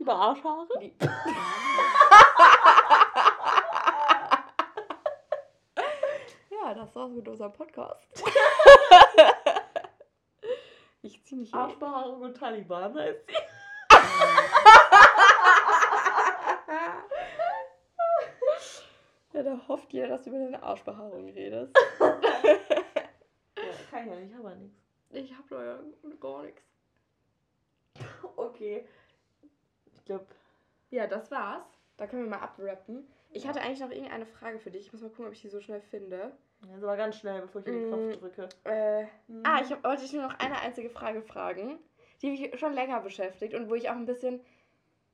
B: Über Arschhaare?
A: Ja, das war's mit unserem Podcast. ich ziehe mich.
B: Arschbehaarung und Taliban heißt sie.
A: Ja, da hofft jeder, dass du über deine Arschbehaarung redest.
B: Ja, kann ich ja nicht, aber nichts.
A: Ich hab ja gar nichts.
B: Okay. Ich glaube,
A: Ja, das war's. Da können wir mal abrappen. Ich hatte eigentlich noch irgendeine Frage für dich. Ich muss mal gucken, ob ich die so schnell finde.
B: also mal ganz schnell, bevor ich den
A: Mm.
B: Knopf drücke.
A: Äh,
B: Mhm.
A: ah, ich hab, wollte dich nur noch eine einzige Frage fragen, die mich schon länger beschäftigt und wo ich auch ein bisschen,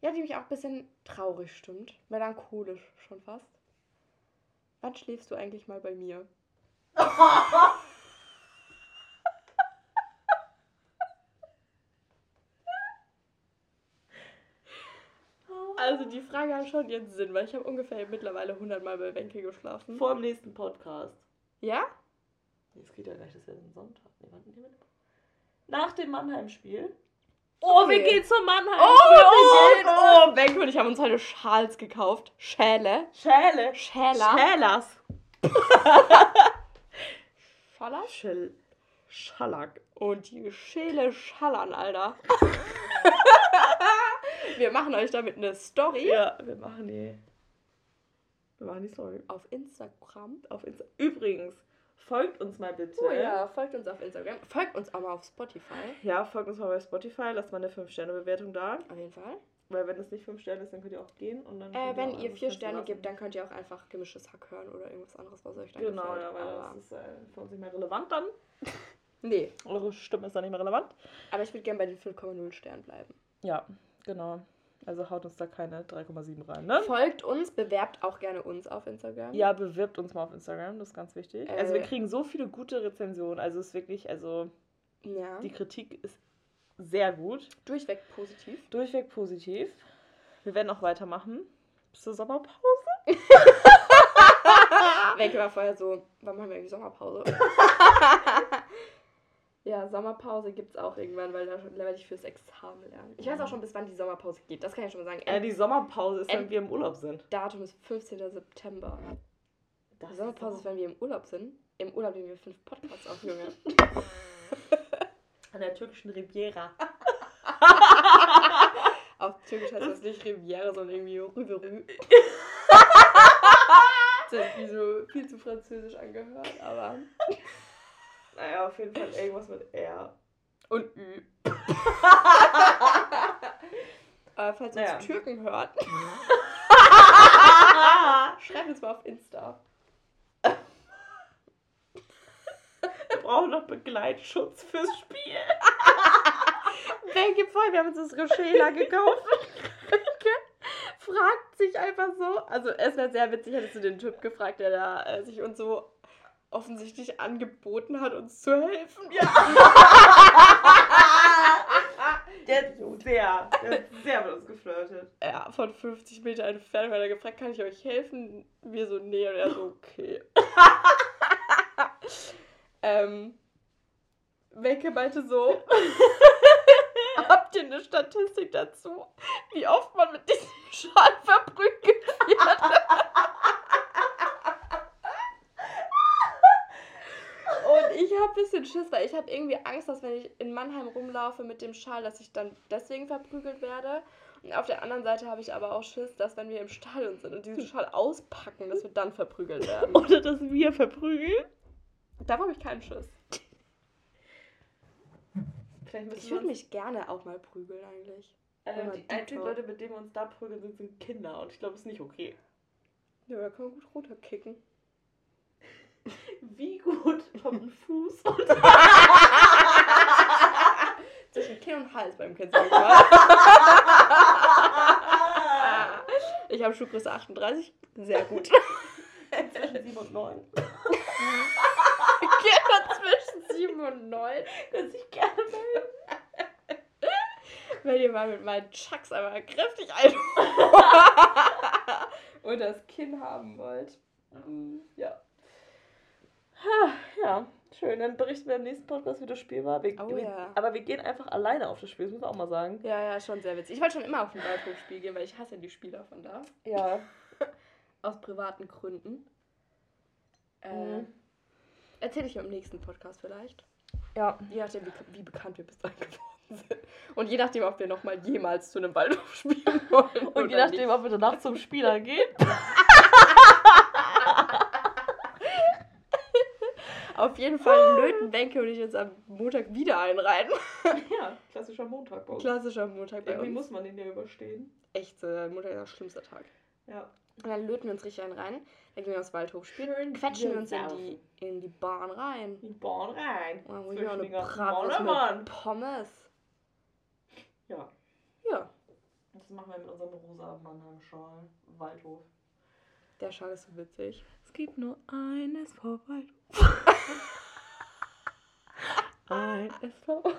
A: ja, die mich auch ein bisschen traurig stimmt. Melancholisch schon fast. Wann schläfst du eigentlich mal bei mir? Also die Frage hat schon jetzt Sinn, weil ich habe ungefähr mittlerweile 100 Mal bei Wenke geschlafen.
B: Vor dem nächsten Podcast.
A: Ja?
B: Es geht ja gleich, das ist ja ein Sonntag. Nee, wann? Nach dem Mannheim-Spiel.
A: Oh,
B: wir gehen zum Mannheim.
A: Oh, wir gehen! Oh, Wenke und ich haben uns heute Schals gekauft. Schäle.
B: Schäle.
A: Schäler.
B: Schälers.
A: Schaller?
B: Schell. Schallack.
A: Und die Schäle schallern, Alter. wir machen euch damit eine Story
B: Ja, wir machen die. Wir machen die Story.
A: auf Instagram.
B: Auf Insta. Übrigens, folgt uns mal bitte.
A: Oh ja, folgt uns auf Instagram. Folgt uns auch mal auf Spotify.
B: Ja, folgt uns mal bei Spotify, lasst mal eine 5-Sterne-Bewertung da.
A: Auf jeden Fall.
B: Weil wenn es nicht 5 Sterne ist, dann könnt ihr auch gehen. Und dann
A: Äh, wenn ihr
B: alles
A: vier
B: ganz
A: Sterne
B: lassen.
A: gebt, dann könnt ihr auch einfach gemischtes Hack hören oder irgendwas anderes, was euch dann
B: Genau,
A: gefällt.
B: ja, weil
A: aber
B: das ist äh, für uns nicht mehr relevant dann.
A: nee,
B: Eure Stimme ist dann nicht mehr relevant.
A: aber ich würde gerne bei den 5,0 Sternen bleiben.
B: Ja, genau. Also haut uns da keine 3,7 rein, ne?
A: Folgt uns, bewerbt auch gerne uns auf Instagram.
B: Ja, bewirbt uns mal auf Instagram, das ist ganz wichtig.
A: Äh.
B: Also wir kriegen so viele gute Rezensionen. Also es ist wirklich, also
A: ja.
B: die Kritik ist sehr gut.
A: Durchweg positiv.
B: Durchweg positiv. Wir werden auch weitermachen. Bis zur Sommerpause.
A: Wenke war vorher so, wann machen wir eigentlich Sommerpause? ja, Sommerpause gibt es auch irgendwann, weil da werde ich fürs Examen lernen. Ich weiß auch schon, bis wann die Sommerpause geht. Das kann ich schon mal sagen.
B: Ja, die Sommerpause ist, wenn
A: Ähm,
B: wir im Urlaub sind.
A: Datum ist 15. September.
B: Das
A: Die Sommerpause ist, wenn wir im Urlaub sind. Im Urlaub nehmen wir fünf Podcasts auf, Junge.
B: an der türkischen Riviera.
A: Auf Türkisch heißt das nicht Riviera, sondern irgendwie Rüberü. das hat wie so viel zu französisch angehört, aber.
B: Naja, auf jeden Fall irgendwas mit R.
A: Und Ü. aber falls ihr
B: Naja.
A: uns Türken hört, schreibt uns mal auf Insta.
B: brauchen noch Begleitschutz fürs Spiel.
A: Welche voll, wir haben uns unsere Schäler gekauft. fragt sich einfach so. Also es wäre sehr witzig, hättest du den Typ gefragt, der da äh, sich uns so offensichtlich angeboten hat, uns zu helfen. Ja.
B: der hat sehr, der hat sehr mit uns geflirtet.
A: Ja, von 50 Meter entfernt, weil er gefragt, kann ich euch helfen? Wir so, nee, und er so, okay. ähm, Welke meinte so, habt ihr eine Statistik dazu, wie oft man mit diesem Schal verprügelt wird? Und ich habe ein bisschen Schiss, weil ich habe irgendwie Angst, dass wenn ich in Mannheim rumlaufe mit dem Schal, dass ich dann deswegen verprügelt werde. Und auf der anderen Seite habe ich aber auch Schiss, dass wenn wir im Stadion sind und diesen Schal auspacken, dass wir dann verprügelt werden.
B: Oder dass wir verprügeln.
A: Davor habe ich keinen Schiss. ich würde mich gerne auch mal prügeln eigentlich.
B: Äh, die einzigen Leute, mit denen wir uns da prügeln, sind, sind Kinder. Und ich glaube, es ist nicht okay.
A: Ja, da kann man gut runterkicken.
B: Wie gut vom Fuß und
A: zwischen Kinn und Hals beim Kind. ich habe Schuhgröße 38. Sehr gut.
B: zwischen 7 und 9.
A: Kinder zwischen 7 und 9.
B: Können sich gerne melden.
A: Wenn ihr mal mit meinen Chucks einmal kräftig ein und das Kinn haben wollt. Ja.
B: Ja, schön. Dann berichten wir im nächsten Podcast, wie das Spiel war. Wir,
A: Oh
B: wir,
A: ja.
B: Aber wir gehen einfach alleine auf das Spiel, das müssen wir auch mal sagen.
A: Ja, ja, schon sehr witzig. Ich wollte schon immer auf ein Waldhofspiel gehen, weil ich hasse die Spieler von da.
B: Ja.
A: Aus privaten Gründen. Äh,
B: Mhm.
A: Erzähle ich im nächsten Podcast vielleicht.
B: Ja.
A: Je nachdem, wie, wie bekannt wir bis dahin geworden sind. Und je nachdem, ob wir nochmal jemals zu einem Waldhof spielen wollen.
B: Und je nachdem, ob wir danach zum Spieler gehen.
A: Auf jeden Fall löten Benke und ich jetzt am Montag wieder einreiten.
B: Ja, klassischer Montag bei uns.
A: Klassischer Montag bei
B: Irgendwie
A: uns.
B: muss man den ja überstehen.
A: Echt, äh, Montag ist der schlimmste Tag.
B: Ja.
A: Und dann löten wir uns richtig einen rein. Dann gehen wir aufs Waldhof spielen. Quetschen wir uns in die, in die Bahn rein.
B: Die Bahn rein.
A: Und dann hol ich
B: Zwischen
A: mir auch eine Bratwurst mit Pommes.
B: Ja.
A: Ja,
B: Das machen wir mit unserem rosa Mannheim-Schal. Waldhof.
A: der Schal ist so witzig.
B: Es gibt nur eines vor Waldhof. Ein SV. Das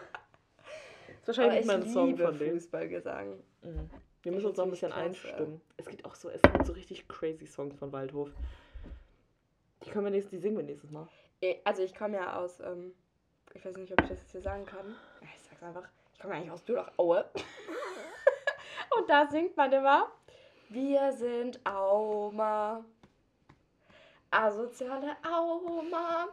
B: ist wahrscheinlich nicht mal ein Song von denen.
A: Fußballgesang.
B: Mhm. Wir müssen uns noch ein bisschen
A: klasse.
B: einstimmen. Es gibt auch so, es gibt so richtig crazy Songs von Waldhof. Die können wir nächstes, die singen wir nächstes Mal.
A: Eh, Also ich komme ja aus, ähm, ich weiß nicht, ob ich das jetzt hier sagen kann. Ich sag's einfach. Ich komme ja eigentlich aus Dürlach-Aue. Und da singt man immer, wir sind Auma. Asoziale Auma.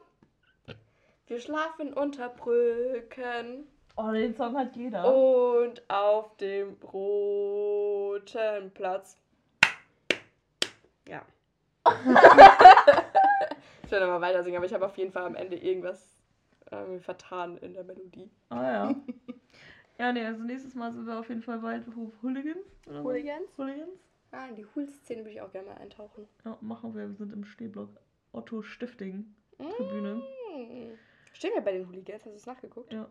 A: Wir schlafen unter Brücken
B: Oh, den Song hat jeder.
A: und auf dem roten Platz. Ja. ich werde mal weiter singen, aber ich habe auf jeden Fall am Ende irgendwas ähm, vertan in der Melodie.
B: Ah ja. ja, nee, also nächstes Mal sind wir auf jeden Fall Waldhof Hooligans. oder.
A: Hooligans?
B: Hooligans?
A: Ah, in die Hulszene würde ich auch gerne mal eintauchen.
B: Ja, machen wir. Wir sind im Stehblock Otto Stifting Tribüne.
A: Hm. Stehen wir bei den Hooligans? Hast du es nachgeguckt?
B: Ja.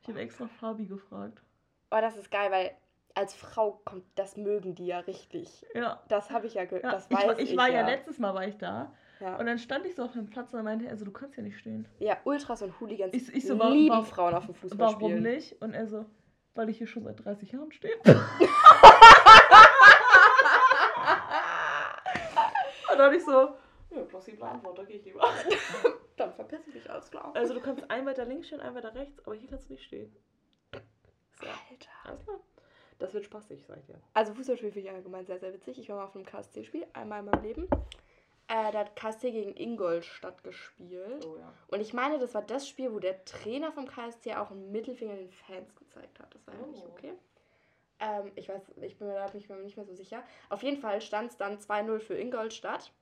B: Ich habe extra Fabi gefragt.
A: Oh, das ist geil, weil als Frau kommt, das mögen die ja richtig.
B: Ja.
A: Das habe ich ja, ge
B: ja
A: das
B: ich,
A: weiß
B: war-
A: ich,
B: ich war ja.
A: ja
B: letztes Mal war ich da
A: Ja.
B: und dann stand ich so auf dem Platz und meinte er, also du kannst ja nicht stehen.
A: ja, Ultras und Hooligans
B: Ich- ich so, warum-
A: lieben
B: warum-
A: Frauen auf dem Fußball
B: Warum
A: spielen.
B: nicht? Und er so, weil ich hier schon seit 30 Jahren stehe. und dann ich so, ja, plausible Antwort, da gehe ich lieber.
A: Dann verpiss dich, alles klar.
B: Also du kannst ein weiter links stehen, ein weiter rechts, aber hier kannst du nicht stehen. So,
A: Alter.
B: alles klar. Das wird spaßig, sag ich dir.
A: Also Fußballspiel finde ich allgemein sehr, sehr witzig. Ich war mal auf einem KSC-Spiel, einmal in meinem Leben. Äh, da hat KSC gegen Ingolstadt gespielt.
B: Oh ja.
A: Und ich meine, das war das Spiel, wo der Trainer vom KSC auch einen Mittelfinger den Fans gezeigt hat. Das war ja nicht
B: Oh.
A: okay. Ähm, ich weiß, ich bin mir da nicht mehr so sicher. Auf jeden Fall stand es dann 2-0 für Ingolstadt.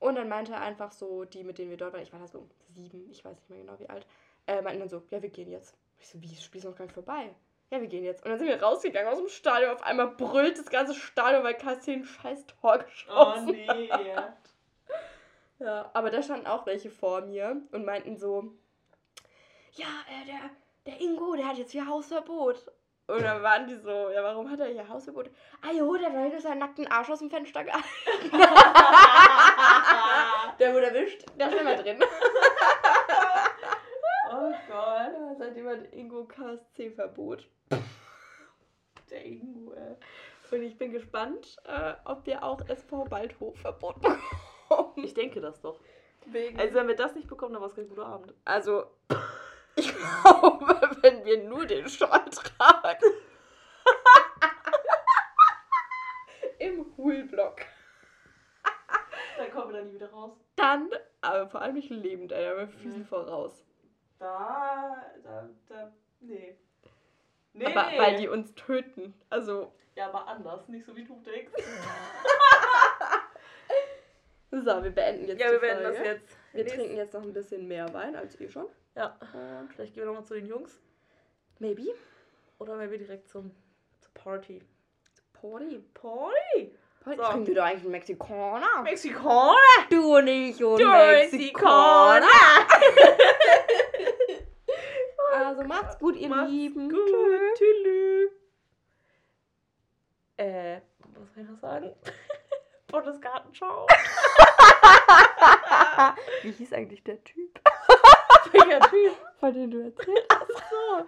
A: Und dann meinte er einfach so, die, mit denen wir dort waren, ich war da so sieben, ich weiß nicht mehr genau wie alt, äh, meinten dann so, ja, wir gehen jetzt. Ich so, wie, das Spiel ist noch gar nicht vorbei. Ja, wir gehen jetzt. Und dann sind wir rausgegangen aus dem Stadion. Auf einmal brüllt das ganze Stadion, weil KSC ein scheiß Tor geschossen
B: Oh nee.
A: ja, aber da standen auch welche vor mir und meinten so, ja, äh, der, der Ingo, der hat jetzt hier Hausverbot. Und dann waren die so, ja, warum hat er hier Hausverbot? Ah jo, der hat seinen nackten Arsch aus dem Fenster gehalten. der wurde erwischt, der ist immer drin.
B: Oh Gott.
A: Ja, seitdem hat Ingo KSC-Verbot.
B: Der Ingo, ey.
A: Und ich bin gespannt, äh, ob wir auch SV Waldhof-Verbot bekommen.
B: Ich denke das doch.
A: Wegen
B: Also wenn wir das nicht bekommen, dann war es kein guter Abend.
A: Also, ich glaube, wenn wir nur den Schal tragen. Im Hulblock.
B: Dann kommen wir da nie wieder raus.
A: Dann, aber vor allem nicht lebend, Alter, mit Füßen
B: Mhm.
A: voraus.
B: Da, da, da, nee. Nee,
A: aber
B: nee.
A: weil die uns töten. Also,
B: Ja, aber anders, nicht so wie du denkst.
A: so, wir beenden jetzt
B: Ja,
A: die
B: wir werden das
A: Folge.
B: jetzt.
A: Wir
B: nächst-
A: trinken jetzt noch ein bisschen mehr Wein als ihr schon.
B: Ja,
A: Und
B: vielleicht gehen wir nochmal zu den Jungs.
A: maybe.
B: Oder maybe direkt zum, zur Party.
A: Party.
B: Party!
A: Party.
B: So.
A: Trinken wir doch eigentlich einen Mexikaner.
B: Mexikaner!
A: Du nicht und
B: Du
A: Mexikaner. Also macht's gut, ihr
B: Macht's
A: Lieben.
B: gut. Tschüss. Äh, was soll ich noch sagen? Bundesgartenschau.
A: Wie hieß eigentlich der Typ,
B: Welcher Typ?
A: von dem du erzählt hast?
B: So,